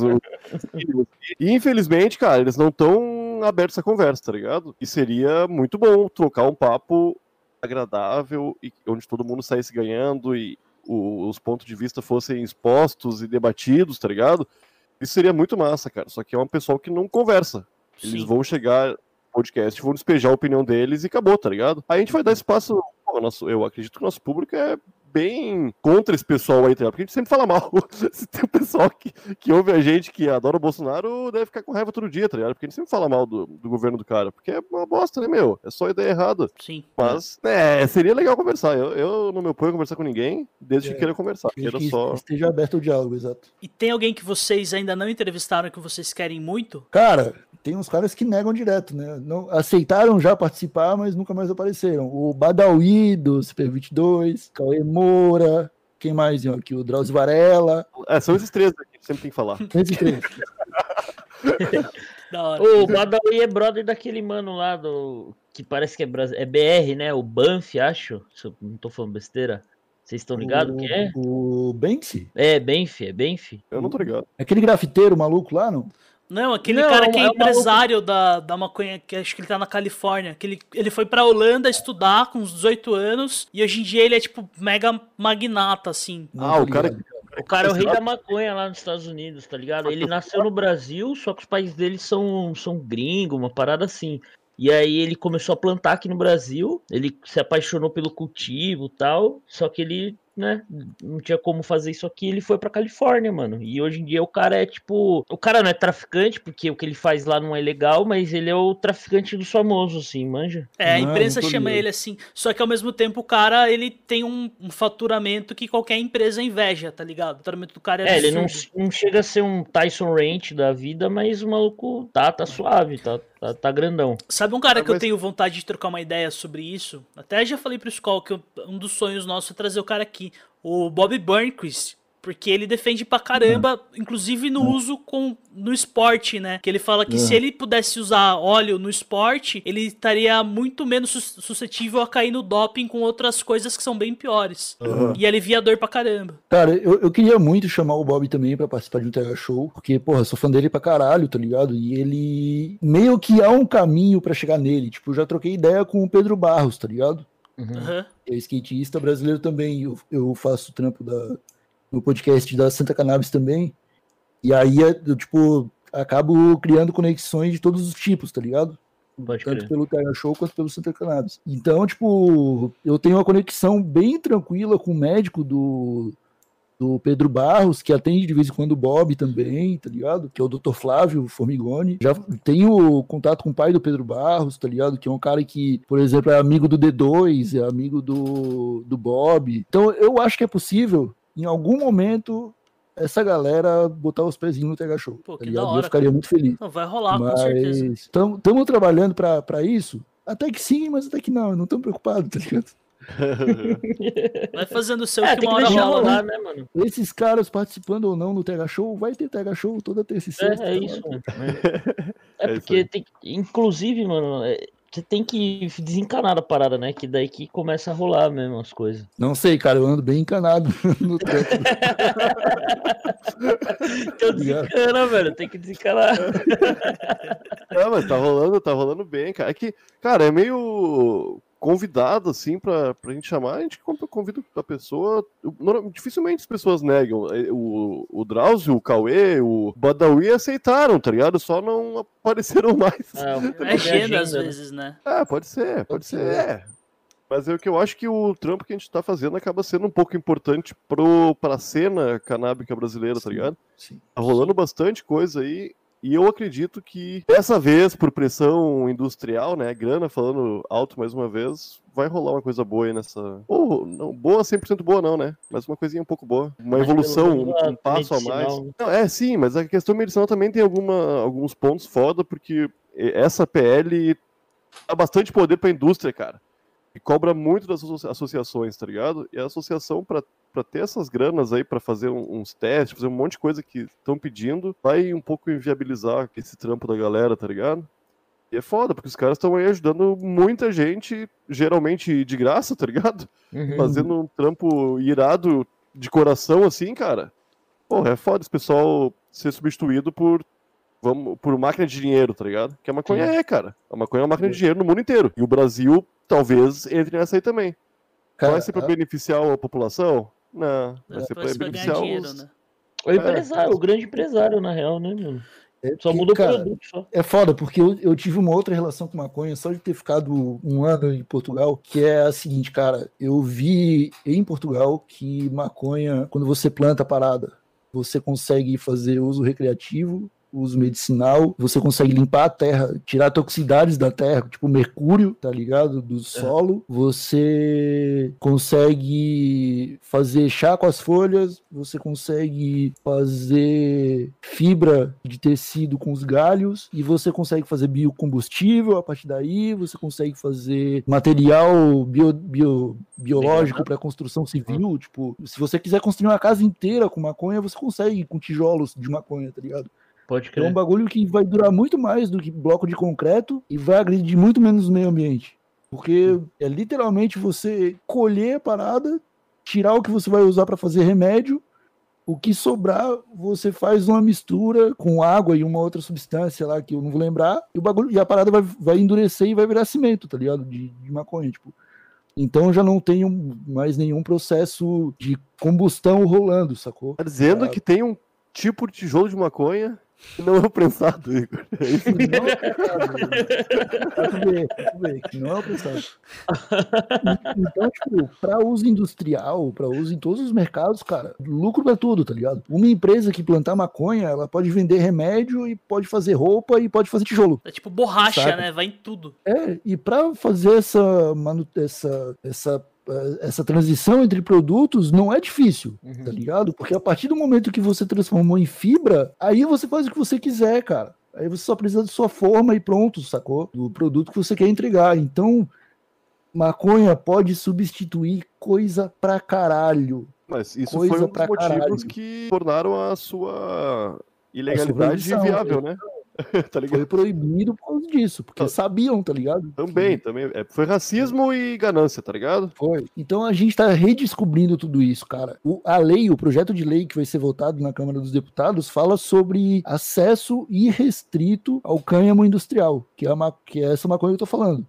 e infelizmente, cara, eles não estão abertos a conversa, tá ligado? E seria muito bom trocar um papo agradável e onde todo mundo saísse ganhando e o- os pontos de vista fossem expostos e debatidos, tá ligado? Isso seria muito massa, cara. Só que é um pessoal que não conversa. Eles Sim. vão chegar podcast, vão despejar a opinião deles e acabou, tá ligado? Aí a gente vai dar espaço. pô, nosso, eu acredito que o nosso público é bem contra esse pessoal aí, tá ligado? Porque a gente sempre fala mal. Se tem um pessoal que, que ouve a gente que adora o Bolsonaro, deve ficar com raiva todo dia, tá ligado? Porque a gente sempre fala mal do, do governo do cara. Porque é uma bosta, né, meu? É só ideia errada. Sim. Mas, é, seria legal conversar. Eu, eu não me oponho a conversar com ninguém, desde que É. queira conversar. Queira que só. esteja aberto ao diálogo, exato. E tem alguém que vocês ainda não entrevistaram que vocês querem muito? Cara, tem uns caras que negam direto, né? Não, aceitaram já participar, mas nunca mais apareceram. O Badawi do Super 22, Cauê Moura, quem mais aqui? O Drauzio Varela. É, são esses três aqui sempre tem que falar. Esses três. Da hora. O Badawi é brother daquele mano lá do. Que parece que é, Bras... é BR, né? O Banff, acho. Se eu não tô falando besteira. Vocês estão ligados quem é? O Banksy. É, Banff, é Banff. Eu não tô ligado. Aquele grafiteiro maluco lá, não? Não, aquele Não, cara que é, é empresário da, da maconha, que acho que ele tá na Califórnia. Que ele, ele foi pra Holanda estudar com uns 18 anos e hoje em dia ele é tipo mega magnata, assim. Ah, o cara. O cara é o rei da maconha lá nos Estados Unidos, tá ligado? Ele nasceu no Brasil, só que os pais dele são, são gringos, uma parada assim. E aí ele começou a plantar aqui no Brasil, ele se apaixonou pelo cultivo e tal, só que ele, né, não tinha como fazer isso aqui, ele foi pra Califórnia, mano. E hoje em dia o cara é tipo, o cara não é traficante, porque o que ele faz lá não é legal, mas ele é o traficante dos famosos, assim, manja? É, a imprensa não chama ligado. ele assim. Só que ao mesmo tempo o cara, ele tem um, um faturamento que qualquer empresa inveja, tá ligado? O faturamento do cara é, É, ele não, absurdo. não chega a ser um Tyson Ranch da vida, mas o maluco tá, tá suave, tá, tá, tá grandão. Sabe um cara Ah, que eu mas- tenho vontade de trocar uma ideia sobre isso? Até já falei pro Skull que eu- um dos sonhos nossos é trazer o cara aqui, o Bob Burnquist. Porque ele defende pra caramba, inclusive no uso com, no esporte, né? Que ele fala que É. se ele pudesse usar óleo no esporte, ele estaria muito menos sus- suscetível a cair no doping com outras coisas que são bem piores. E alivia a dor pra caramba. Cara, eu, eu queria muito chamar o Bob também pra participar de um TH Show, porque, porra, sou fã dele pra caralho, tá ligado? E ele meio que há um caminho pra chegar nele. Tipo, eu já troquei ideia com o Pedro Barros, tá ligado? Uhum. Aham. é skatista brasileiro também. Eu, eu faço trampo da, no podcast da Santa Cannabis também. E aí, é, eu, tipo, acabo criando conexões de todos os tipos, tá ligado? Pode Tanto crer. pelo TH Show quanto pelo Santa Cannabis. Então, tipo, eu tenho uma conexão bem tranquila com o médico do, do Pedro Barros, que atende de vez em quando o Bob também, tá ligado? Que é o Dr. Flávio Formigoni. Já tenho contato com o pai do Pedro Barros, tá ligado? Que é um cara que, por exemplo, é amigo do D2, é amigo do, do Bob. Então, eu acho que é possível, em algum momento, essa galera botar os pezinhos no TH Show. Pô, tá que ligado? da E hora, eu ficaria muito feliz. Não, vai rolar, com certeza. Mas estamos trabalhando para isso? Até que sim, mas até que não. Não estamos preocupados, tá ligado? Vai fazendo o seu É, que tem uma que hora rola. rolar, né, mano? Esses caras participando ou não no TH Show, vai ter TH Show toda terça e sexta. É, é tá isso, mano. É É porque tem, inclusive, mano, é, você tem que desencanar da parada, né? Que daí que começa a rolar mesmo as coisas. Não sei, cara, eu ando bem encanado no trampo. Então desencana, velho, tem que desencanar. Não, mas tá rolando, tá rolando bem, cara. É que, cara, é meio convidado, assim, pra, pra gente chamar, a gente convida a pessoa. Dificilmente as pessoas negam. É, o, o Drauzio, o Cauê, o Badawi aceitaram, tá ligado? Só não apareceram mais. É, é agenda às vezes, né? É, pode ser, pode, ser. É. Mas é o que eu acho que o trampo que a gente tá fazendo acaba sendo um pouco importante pro, pra cena canábica brasileira, tá sim, tá ligado? Sim. Tá rolando bastante coisa aí. E eu acredito que dessa vez, por pressão industrial, né, grana falando alto mais uma vez, vai rolar uma coisa boa aí nessa. Ou, não, boa 100% boa não, né? Mas uma coisinha um pouco boa. Uma evolução, um, um passo a mais. Né? Não, é, sim, mas a questão medicinal também tem alguma, alguns pontos foda, porque essa PL dá bastante poder pra indústria, cara. E cobra muito das associações, tá ligado? E a associação, para para ter essas granas aí para fazer uns testes, fazer um monte de coisa que estão pedindo, vai um pouco inviabilizar esse trampo da galera, tá ligado? E é foda, porque os caras estão aí ajudando muita gente, geralmente de graça, tá ligado? Uhum. Fazendo um trampo irado de coração assim, cara. Porra, é foda esse pessoal ser substituído por vamos, por máquina de dinheiro, tá ligado? Que a maconha Sim. é, cara. A maconha é uma máquina de dinheiro no mundo inteiro. E o Brasil talvez entre nessa aí também. Cara, vai ser para beneficiar a população? Não, vai ser beneficiar dinheiro, os... né? O empresário, é. o grande empresário, na real, né, mano? É só muda o produto só. É foda, porque eu, eu, tive uma outra relação com maconha só de ter ficado um ano em Portugal, que é a seguinte, cara. Eu vi em Portugal que maconha, quando você planta a parada, você consegue fazer uso recreativo uso medicinal, você consegue limpar a terra, tirar toxicidades da terra, tipo mercúrio, tá ligado? Do é. solo. Você consegue fazer chá com as folhas, você consegue fazer fibra de tecido com os galhos e você consegue fazer biocombustível a partir daí, você consegue fazer material bio, bio, biológico para construção civil, uhum. tipo, se você quiser construir uma casa inteira com maconha, você consegue com tijolos de maconha, tá ligado? Pode crer. É um bagulho que vai durar muito mais do que bloco de concreto e vai agredir muito menos o meio ambiente. Porque é literalmente você colher a parada, tirar o que você vai usar para fazer remédio, o que sobrar, você faz uma mistura com água e uma outra substância lá que eu não vou lembrar, e o bagulho e a parada vai, vai endurecer e vai virar cimento, tá ligado? De, de maconha, tipo. Então já não tem mais nenhum processo de combustão rolando, sacou? Tá dizendo que tem um tipo de tijolo de maconha não é o prensado, Igor. É isso não é o prensado. ver, ver, não é o prensado. Então, tipo, para uso industrial, para uso em todos os mercados, cara, lucro é tudo, tá ligado? Uma empresa que plantar maconha, ela pode vender remédio e pode fazer roupa e pode fazer tijolo. É tipo borracha, sabe? né? Vai em tudo. É, e para fazer essa, manu... essa, essa essa transição entre produtos não é difícil, uhum. tá ligado? Porque a partir do momento que você transformou em fibra, aí você faz o que você quiser, cara. Aí você só precisa de sua forma e pronto, sacou? Do produto que você quer entregar. Então, maconha pode substituir coisa pra caralho. Mas isso coisa foi um dos motivos caralho. que tornaram a sua ilegalidade a viável, né? tá? Foi proibido por causa disso, porque tá. sabiam, tá ligado? Também, também. É, foi racismo e ganância, tá ligado? Foi. Então a gente tá redescobrindo tudo isso, cara. O, a lei, o projeto de lei que vai ser votado na Câmara dos Deputados fala sobre acesso irrestrito ao cânhamo industrial, que é, uma, que é essa maconha que eu tô falando.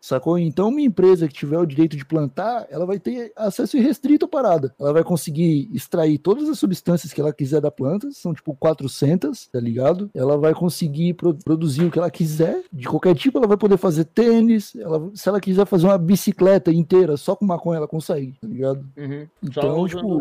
Sacou? Então, uma empresa que tiver o direito de plantar, ela vai ter acesso irrestrito à parada. Ela vai conseguir extrair todas as substâncias que ela quiser da planta, são tipo 400, tá ligado? Ela vai conseguir pro produzir o que ela quiser, de qualquer tipo, ela vai poder fazer tênis, ela, se ela quiser fazer uma bicicleta inteira só com maconha, ela consegue, tá ligado? Uhum. Então, tipo,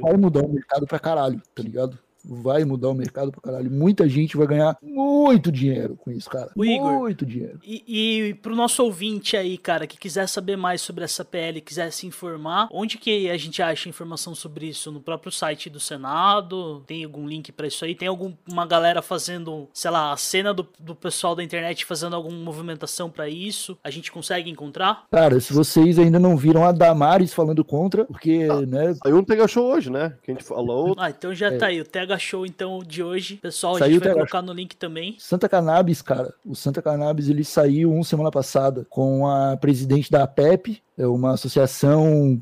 vai mudar o mercado pra caralho, tá ligado? Vai mudar o mercado pra caralho. Muita gente vai ganhar muito dinheiro com isso, cara. O Igor, muito dinheiro. E, e pro nosso ouvinte aí, cara, que quiser saber mais sobre essa PL, quiser se informar, onde que a gente acha informação sobre isso? No próprio site do Senado? Tem algum link para isso aí? Tem alguma galera fazendo, sei lá, a cena do, do pessoal da internet fazendo alguma movimentação para isso? A gente consegue encontrar? Cara, se vocês ainda não viram a Damares falando contra, porque, ah, né... Saiu um Tega Show hoje, né? Que a gente falou. Ah, então já é. tá aí. O Tega Show, então, de hoje. Pessoal, saiu a gente vai colocar no link também. Santa Cannabis, cara. O Santa Cannabis, ele saiu uma semana passada com a presidente da APEP, é uma associação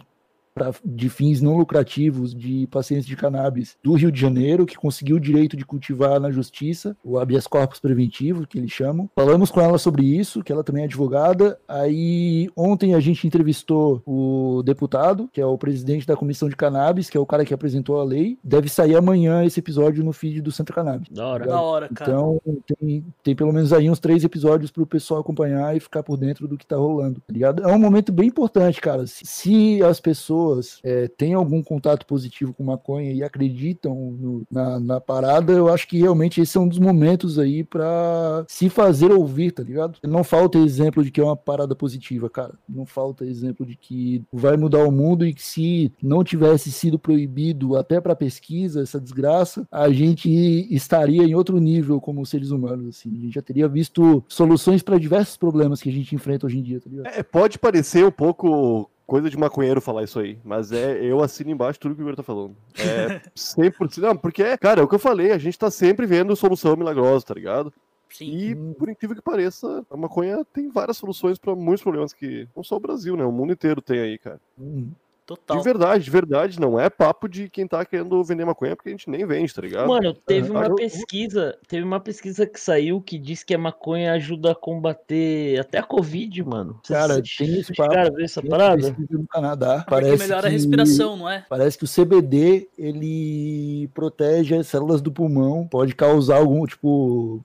pra, de fins não lucrativos de pacientes de cannabis do Rio de Janeiro, que conseguiu o direito de cultivar na justiça, o habeas corpus preventivo, que eles chamam. Falamos com ela sobre isso, que ela também é advogada. Aí ontem a gente entrevistou o deputado, que é o presidente da comissão de cannabis, que é o cara que apresentou a lei. Deve sair amanhã esse episódio no feed do Centro Cannabis. Da hora. Da hora, cara. Então tem, tem pelo menos aí uns três episódios pro pessoal acompanhar e ficar por dentro do que tá rolando, tá ligado? É um momento bem importante, cara. Se, se as pessoas é, têm algum contato positivo com maconha e acreditam no- na, na parada, eu acho que realmente esse é um dos momentos aí pra se fazer ouvir, tá ligado? Não falta exemplo de que é uma parada positiva, cara. Não falta exemplo de que vai mudar o mundo e que se não tivesse sido proibido até pra pesquisa essa desgraça, a gente estaria em outro nível como seres humanos, assim. A gente já teria visto soluções pra diversos problemas que a gente enfrenta hoje em dia, tá ligado? É, pode parecer um pouco coisa de maconheiro falar isso aí, mas é eu assino embaixo tudo que o Igor tá falando. É 100%. Não, porque, é, cara, é o que eu falei, a gente tá sempre vendo solução milagrosa, tá ligado? Sim. E, por incrível que pareça, a maconha tem várias soluções pra muitos problemas que não só o Brasil, né? O mundo inteiro tem aí, cara. Hum. Total. De verdade, de verdade, não é papo de quem tá querendo vender maconha porque a gente nem vende, tá ligado? Mano, teve uma eu- pesquisa, teve uma pesquisa que saiu que diz que a maconha ajuda a combater até a Covid, mano. Cara, tem esse papo. a ver essa Tem parada? no Canadá. Porque Parece melhora a que- respiração, não é? Parece que o CBD ele protege as células do pulmão, pode causar algum tipo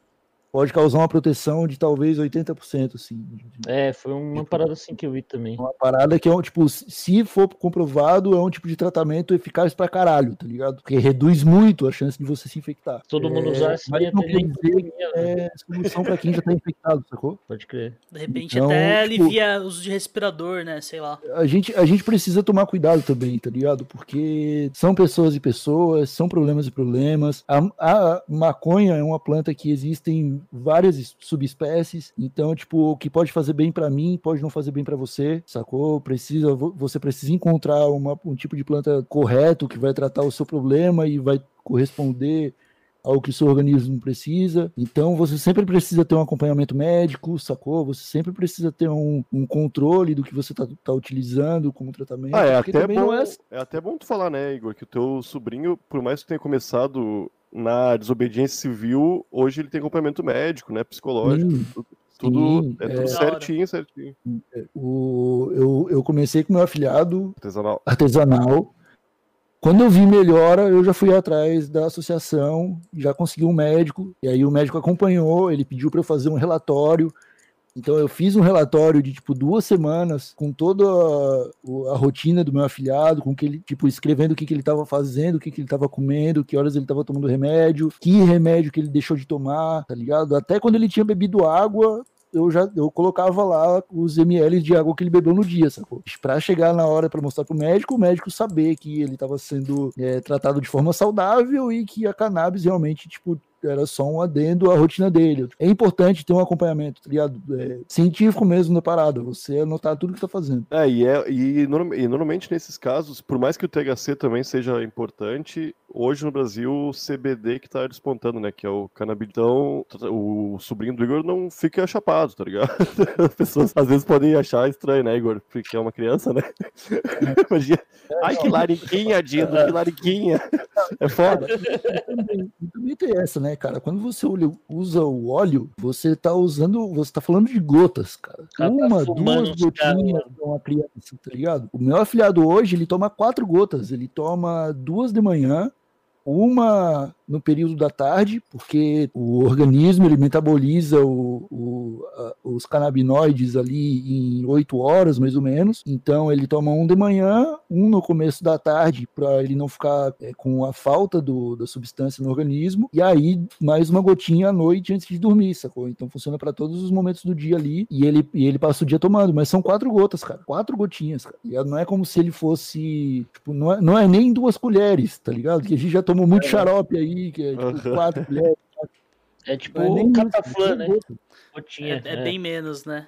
pode causar uma proteção de talvez 80%, assim. É, foi uma parada assim que eu vi também. Uma parada que é um, tipo, se for comprovado, é um tipo de tratamento eficaz pra caralho, tá ligado? Porque reduz muito a chance de você se infectar. Todo mundo É, usasse, mas ia não ter quer nem dizer pandemia, que é solução pra quem já tá infectado, sacou? Pode crer. De repente Então, até tipo- alivia o uso de respirador, né? Sei lá. a gente, a gente precisa tomar cuidado também, tá ligado? Porque são pessoas e pessoas, são problemas e problemas. A, a maconha é uma planta que existem várias es- subespécies, então, tipo, o que pode fazer bem pra mim pode não fazer bem pra você, sacou? Precisa, vo- você precisa encontrar uma- um tipo de planta correto que vai tratar o seu problema e vai corresponder ao que o seu organismo precisa. Então você sempre precisa ter um acompanhamento médico, sacou? Você sempre precisa ter um, um controle do que você está utilizando como tratamento. Ah, é até, bom, não é é até bom tu falar, né, Igor, que o teu sobrinho, por mais que tenha começado na desobediência civil, hoje ele tem acompanhamento médico, né, psicológico, Sim, tudo, sim, é é. tudo hora. certinho, certinho, o, eu, eu comecei com meu afilhado artesanal. artesanal. Quando eu vi melhora, eu já fui atrás da associação, já consegui um médico, e aí o médico acompanhou, ele pediu para eu fazer um relatório. Então eu fiz um relatório de tipo duas semanas com toda a, a rotina do meu afilhado, com que ele tipo escrevendo o que, que ele estava fazendo, o que, que ele estava comendo, que horas ele estava tomando remédio, que remédio que ele deixou de tomar, tá ligado? Até quando ele tinha bebido água, eu já eu colocava lá os ml de água que ele bebeu no dia, sacou? Pra chegar na hora pra mostrar pro médico, o médico saber que ele tava sendo é, tratado de forma saudável e que a cannabis realmente, tipo, era só um adendo à rotina dele. É importante ter um acompanhamento, tá ligado? É, científico mesmo na parada, você anotar tudo que tá fazendo. É, e, é, e, norm- e normalmente nesses casos, por mais que o THC também seja importante, hoje no Brasil o CBD que tá despontando, né, que é o cannabis. Então, o sobrinho do Igor não fica chapado, tá ligado? As pessoas às vezes podem achar estranho, né, Igor? Porque é uma criança, né? Imagina. Ai, que lariquinha, Dindo, que lariquinha. É foda. também, também tem essa, né, cara? Quando você usa o óleo, você tá usando, você tá falando de gotas, cara. Cara, tá Uma, fumando duas gotinhas pra uma criança, tá ligado? O meu afilhado hoje, ele toma quatro gotas. Ele toma duas de manhã, uma no período da tarde, porque o organismo ele metaboliza o- o- a- os canabinoides ali em oito horas, mais ou menos. Então ele toma um de manhã, um no começo da tarde, para ele não ficar é, com a falta do- da substância no organismo, e aí mais uma gotinha à noite antes de dormir, sacou? Então funciona para todos os momentos do dia ali, e ele, e ele passa o dia tomando, mas são quatro gotas, cara. Quatro gotinhas, cara. ligado? Não é como se ele fosse. Tipo, não, é, não é nem duas colheres, tá ligado? Que a gente já tomou muito xarope aí, que é tipo Aham. quatro colheres. É tipo é nem um cataflã, né? gotas. Gotinha. É, é bem menos, né?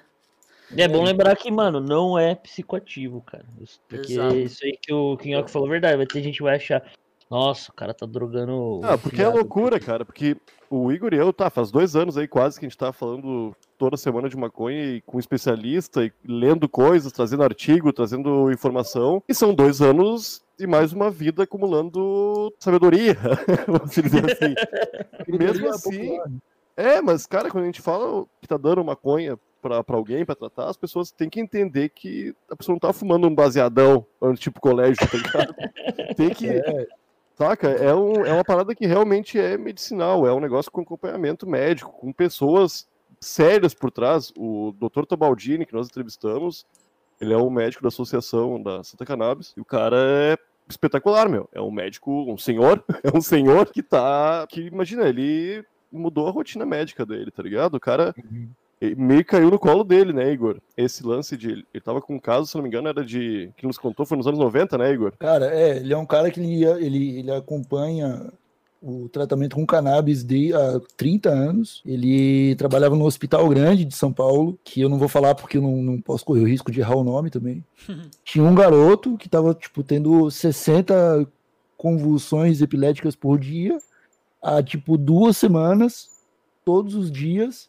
É bom lembrar que, mano, não é psicoativo, cara. Porque Exato. isso aí que o Kinhoque falou é verdade. Vai ter gente que vai achar, nossa, o cara tá drogando. Ah, porque é loucura, cara. Porque o Igor e eu, tá, faz dois anos aí quase que a gente tá falando toda semana de maconha e com um especialista, e lendo coisas, trazendo artigo, trazendo informação. E são dois anos e mais uma vida acumulando sabedoria, vamos dizer assim. E mesmo assim. É, mas, cara, quando a gente fala que tá dando maconha pra, pra alguém, pra tratar, as pessoas têm que entender que a pessoa não tá fumando um baseadão, tipo colégio, tá ligado? Tem que. É, Saca? É, um, é uma parada que realmente é medicinal, é um negócio com acompanhamento médico, com pessoas sérias por trás. O Dr. Tabaldini, que nós entrevistamos, ele é um médico da associação da Santa Cannabis, e o cara é espetacular, meu. É um médico, um senhor, é um senhor que tá. que imagina, ele mudou a rotina médica dele, tá ligado? O cara e meio caiu no colo dele, né, Igor? Esse lance de. Ele tava com um caso, se não me engano, era de. que nos contou, foi nos anos 90, né, Igor? Cara, é, ele é um cara que ele, ele, ele acompanha o tratamento com cannabis de há 30 anos. Ele trabalhava no Hospital Grande de São Paulo, que eu não vou falar porque eu não, não posso correr o risco de errar o nome também. Tinha um garoto que tava, tipo, tendo 60 convulsões epiléticas por dia há, tipo, duas semanas, todos os dias.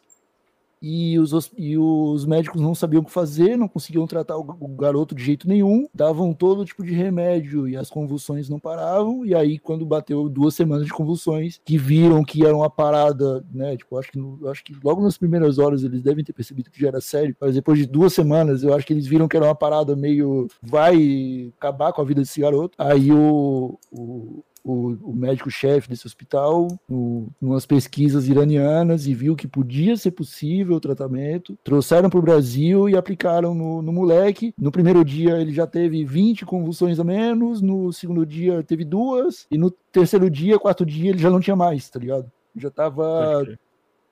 E os, e os médicos não sabiam o que fazer, não conseguiam tratar o, o garoto de jeito nenhum, davam todo tipo de remédio e as convulsões não paravam. E aí, quando bateu duas semanas de convulsões, que viram que era uma parada, né? Tipo, acho que, no- acho que logo nas primeiras horas eles devem ter percebido que já era sério, mas depois de duas semanas eu acho que eles viram que era uma parada meio vai acabar com a vida desse garoto. Aí o, o, o, o médico-chefe desse hospital, no, umas pesquisas iranianas, e viu que podia ser possível o tratamento. Trouxeram para o Brasil e aplicaram no, no moleque. No primeiro dia ele já teve 20 convulsões a menos, no segundo dia teve duas, e no terceiro dia, quarto dia, ele já não tinha mais, tá ligado? Já tava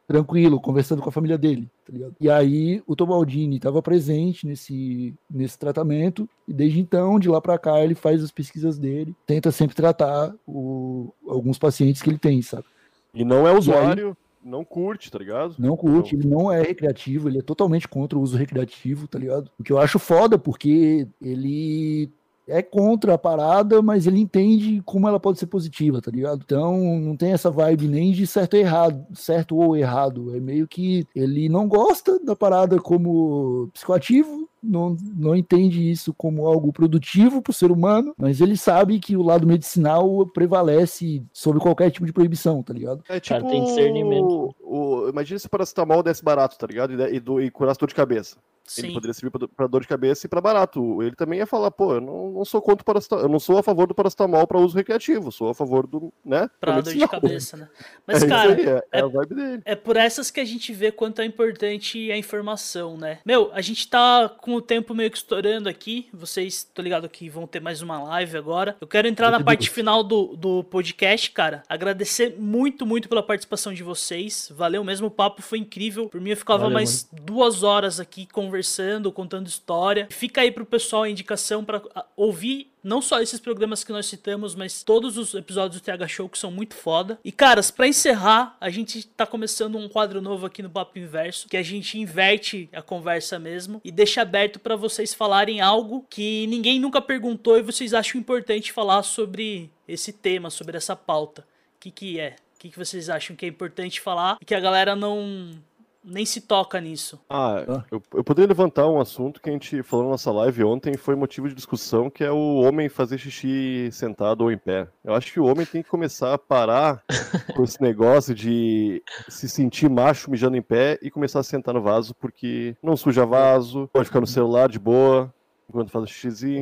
tranquilo, conversando com a família dele, tá ligado? E aí o Tobaldini estava presente nesse, nesse tratamento, e desde então, de lá para cá, ele faz as pesquisas dele, tenta sempre tratar o- alguns pacientes que ele tem, sabe? E não é usuário, não curte, tá ligado? Não curte, ele não é recreativo, ele é totalmente contra o uso recreativo, tá ligado? O que eu acho foda, porque ele é contra a parada, mas ele entende como ela pode ser positiva, tá ligado? Então não tem essa vibe nem de certo errado, certo ou errado. É meio que ele não gosta da parada como psicoativo, não, não entende isso como algo produtivo para o ser humano, mas ele sabe que o lado medicinal prevalece sobre qualquer tipo de proibição, tá ligado? É Cara, tipo. tem discernimento. O, imagina se o paracetamol desse barato, tá ligado? E, e, do, e curasse dor de cabeça. Ele Sim. poderia servir pra dor de cabeça e pra barato. Ele também ia falar, pô, eu não, não sou contra o paracetamol, eu não sou a favor do paracetamol pra uso recreativo, sou a favor do, né? Pra dor de cabeça, né? É Mas, isso cara, aí, é, é a vibe dele. É por essas que a gente vê quanto é importante a informação, né? Meu, a gente tá com o tempo meio que estourando aqui. Vocês, tô ligado que vão ter mais uma live agora. Eu quero entrar na parte final do, do podcast, cara. Agradecer muito, muito pela participação de vocês. Valeu mesmo, o papo foi incrível. Por mim, eu ficava Valeu, mais duas horas aqui conversando, contando história. Fica aí pro pessoal a indicação pra ah, ouvir não só esses programas que nós citamos, mas todos os episódios do TH Show que são muito foda. E caras, pra encerrar, a gente tá começando um quadro novo aqui no Papo Inverso, que a gente inverte a conversa mesmo e deixa aberto pra vocês falarem algo que ninguém nunca perguntou e vocês acham importante falar sobre esse tema, sobre essa pauta. O que que é? O que que vocês acham que é importante falar e que a galera não nem se toca nisso? Ah, Ah. eu, eu poderia levantar um assunto que a gente falou na nossa live ontem e foi motivo de discussão, que é o homem fazer xixi sentado ou em pé. Eu acho que o homem tem que começar a parar com esse negócio de se sentir macho mijando em pé e começar a sentar no vaso, porque não suja vaso, pode ficar no celular de boa. Enquanto faz o xixizinho.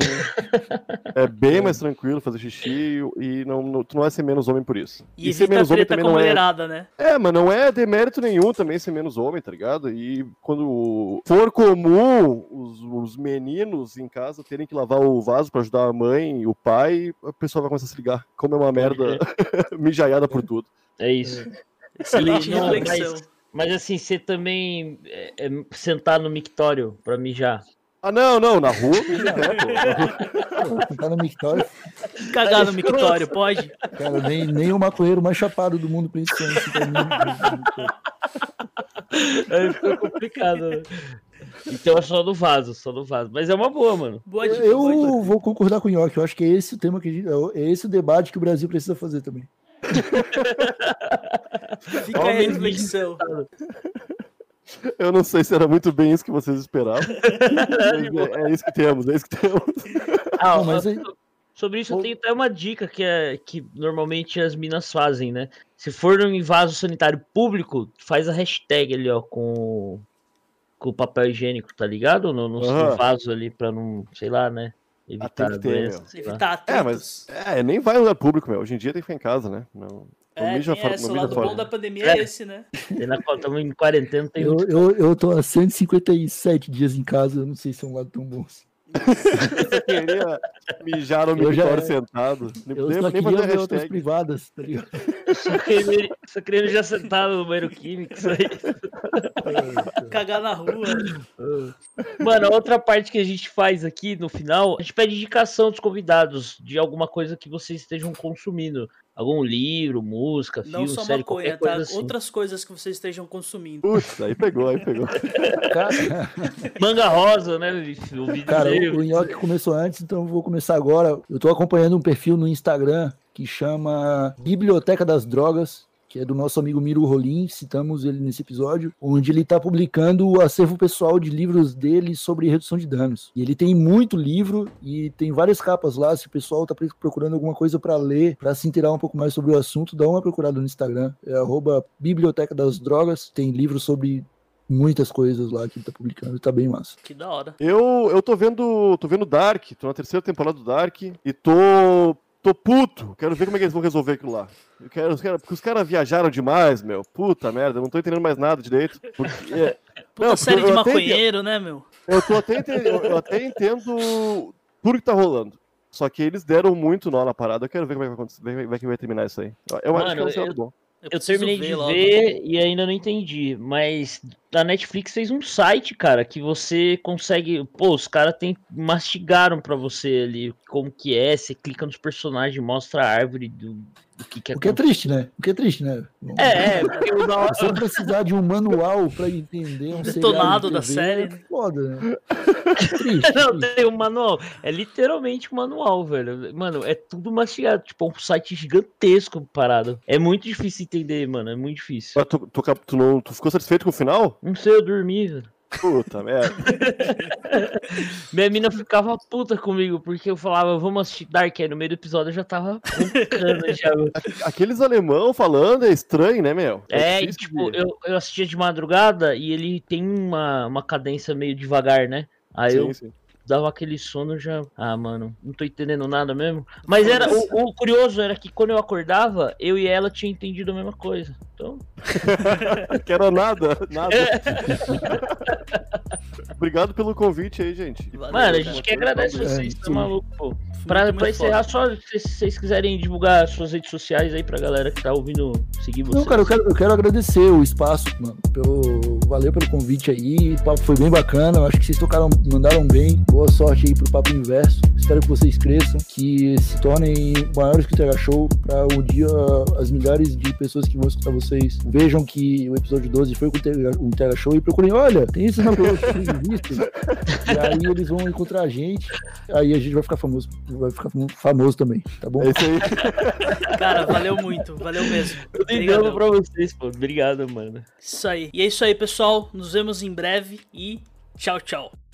É bem mais tranquilo fazer xixi e não, não- tu não vai ser menos homem por isso. E, ser evita menos homem também não é. mulherada, né? É, mas não é demérito nenhum também ser menos homem, tá ligado? E quando for comum os, os meninos em casa terem que lavar o vaso pra ajudar a mãe e o pai, a pessoa vai começar a se ligar. Como é uma merda mijaiada por tudo. É isso. Excelente Não, reflexão. mas, mas assim, você também é, é, sentar no mictório pra mijar. Ah, não, não, na rua, rua. Tá no mictório, Cagar no mictório, pode? cara, nem, nem o maconheiro mais chapado do mundo pensa pra mim. Aí ficou complicado. né? Então é só no vaso, só no vaso. Mas é uma boa, mano. Boa dica, boa dica. Eu vou concordar com o Nhoque, eu acho que é esse o tema que a gente, é esse o debate que o Brasil precisa fazer também. Fica aí a reflexão. Eu não sei se era muito bem isso que vocês esperavam. é, é, isso que temos, é isso que temos. Ah, mas aí... Sobre isso, eu tenho até uma dica que, é, que normalmente as minas fazem, né? Se for em vaso sanitário público, faz a hashtag ali, ó, com, com o papel higiênico, tá ligado? No, no, uhum. no vaso ali, pra não, sei lá, né? Evitar ah, ter, Evitar É, mas é, nem vai no lugar público, meu. Hoje em dia tem que ficar em casa, né? Não, é, já fora, essa, o lado bom da pandemia é, é esse, né? Estamos em quarentena. Tem eu, eu, eu tô há 157 dias em casa, eu não sei se é um lado tão bom assim. Você queria mijar no mictório sentado. Eu nem, só nem queria ver outras privadas, tá ligado? Só queria, só queria mijar sentado no banheiro químico, isso aí. Cagar na rua. Mano, a outra parte que a gente faz aqui no final, a gente pede indicação dos convidados de alguma coisa que vocês estejam consumindo algum livro, música, filme, Não só série, maconha, tá? Assim. Outras coisas que vocês estejam consumindo. Putz, aí pegou, aí pegou. Manga rosa, né? O Cara, o Nhoque começou antes, então eu vou começar agora. Eu tô acompanhando um perfil no Instagram que chama Biblioteca das Drogas que é do nosso amigo Miro Rolim, citamos ele nesse episódio, onde ele está publicando o acervo pessoal de livros dele sobre redução de danos. E ele tem muito livro e tem várias capas lá. Se o pessoal está procurando alguma coisa para ler, para se inteirar um pouco mais sobre o assunto, dá uma procurada no Instagram. É Biblioteca das Drogas. Tem livros sobre muitas coisas lá que ele tá publicando, tá bem massa. Que da hora. Eu, eu tô vendo, tô vendo Dark, tô na terceira temporada do Dark e tô tô puto. Quero ver como é que eles vão resolver aquilo lá. Eu quero, porque os caras viajaram demais, meu. Puta merda, eu não tô entendendo mais nada direito. Porque, é... Puta não, série de maconheiro, até, né, meu? Eu, tô até entendo, eu até entendo tudo que tá rolando. Só que eles deram muito nó na parada. Eu quero ver como é que vai, acontecer, como é que vai terminar isso aí. Eu Mano, acho que é um eu, bom. Eu, eu terminei ver de logo. ver e ainda não entendi, mas a Netflix fez um site, cara, que você consegue. Pô, os caras mastigaram pra você ali como que é. Você clica nos personagens, mostra a árvore do, o que, que, é, o que é triste, né? O que é triste, né? É, é porque o da Você precisar de um manual pra entender um detonado da série. É foda, né? É triste, Não, tem um manual. É literalmente um manual, velho. Mano, é tudo mastigado. Tipo, um site gigantesco parado. É muito difícil entender, mano. É muito difícil. tu, tu, tu, não, tu ficou satisfeito com o final? Não sei, eu dormi, velho. Puta merda. Minha mina ficava puta comigo, porque eu falava, vamos assistir Dark, aí no meio do episódio eu já tava já. Aqueles alemão falando é estranho, né, meu? É, é e, tipo, eu, eu assistia de madrugada e ele tem uma, uma cadência meio devagar, né? Aí sim, eu sim dava aquele sono já. Ah, mano, não tô entendendo nada mesmo. Mas era o, o, curioso era que quando eu acordava, eu e ela tinha entendido a mesma coisa. Então. Quero nada, nada. Obrigado pelo convite aí, gente. Valeu, mano, a gente quer agradecer vocês, tá maluco, pô. Pra, pra encerrar, só se vocês quiserem divulgar suas redes sociais aí pra galera que tá ouvindo seguir vocês. Não, cara, eu quero, eu quero agradecer o espaço, mano. Pelo, valeu pelo convite aí. O papo foi bem bacana. Eu acho que vocês tocaram, mandaram bem. Boa sorte aí pro Papo Inverso. Espero que vocês cresçam, que se tornem maiores que o TH Show, para um dia as milhares de pessoas que vão escutar vocês vejam que o episódio 12 foi com o TH Show e procurem, olha, tem isso na visto. e aí eles vão encontrar a gente, aí a gente vai ficar famoso, vai ficar famoso também, tá bom? É isso aí. Cara, valeu muito, valeu mesmo. Obrigado pra vocês, pô. Obrigado, mano. Isso aí. E é isso aí, pessoal. Nos vemos em breve e tchau, tchau.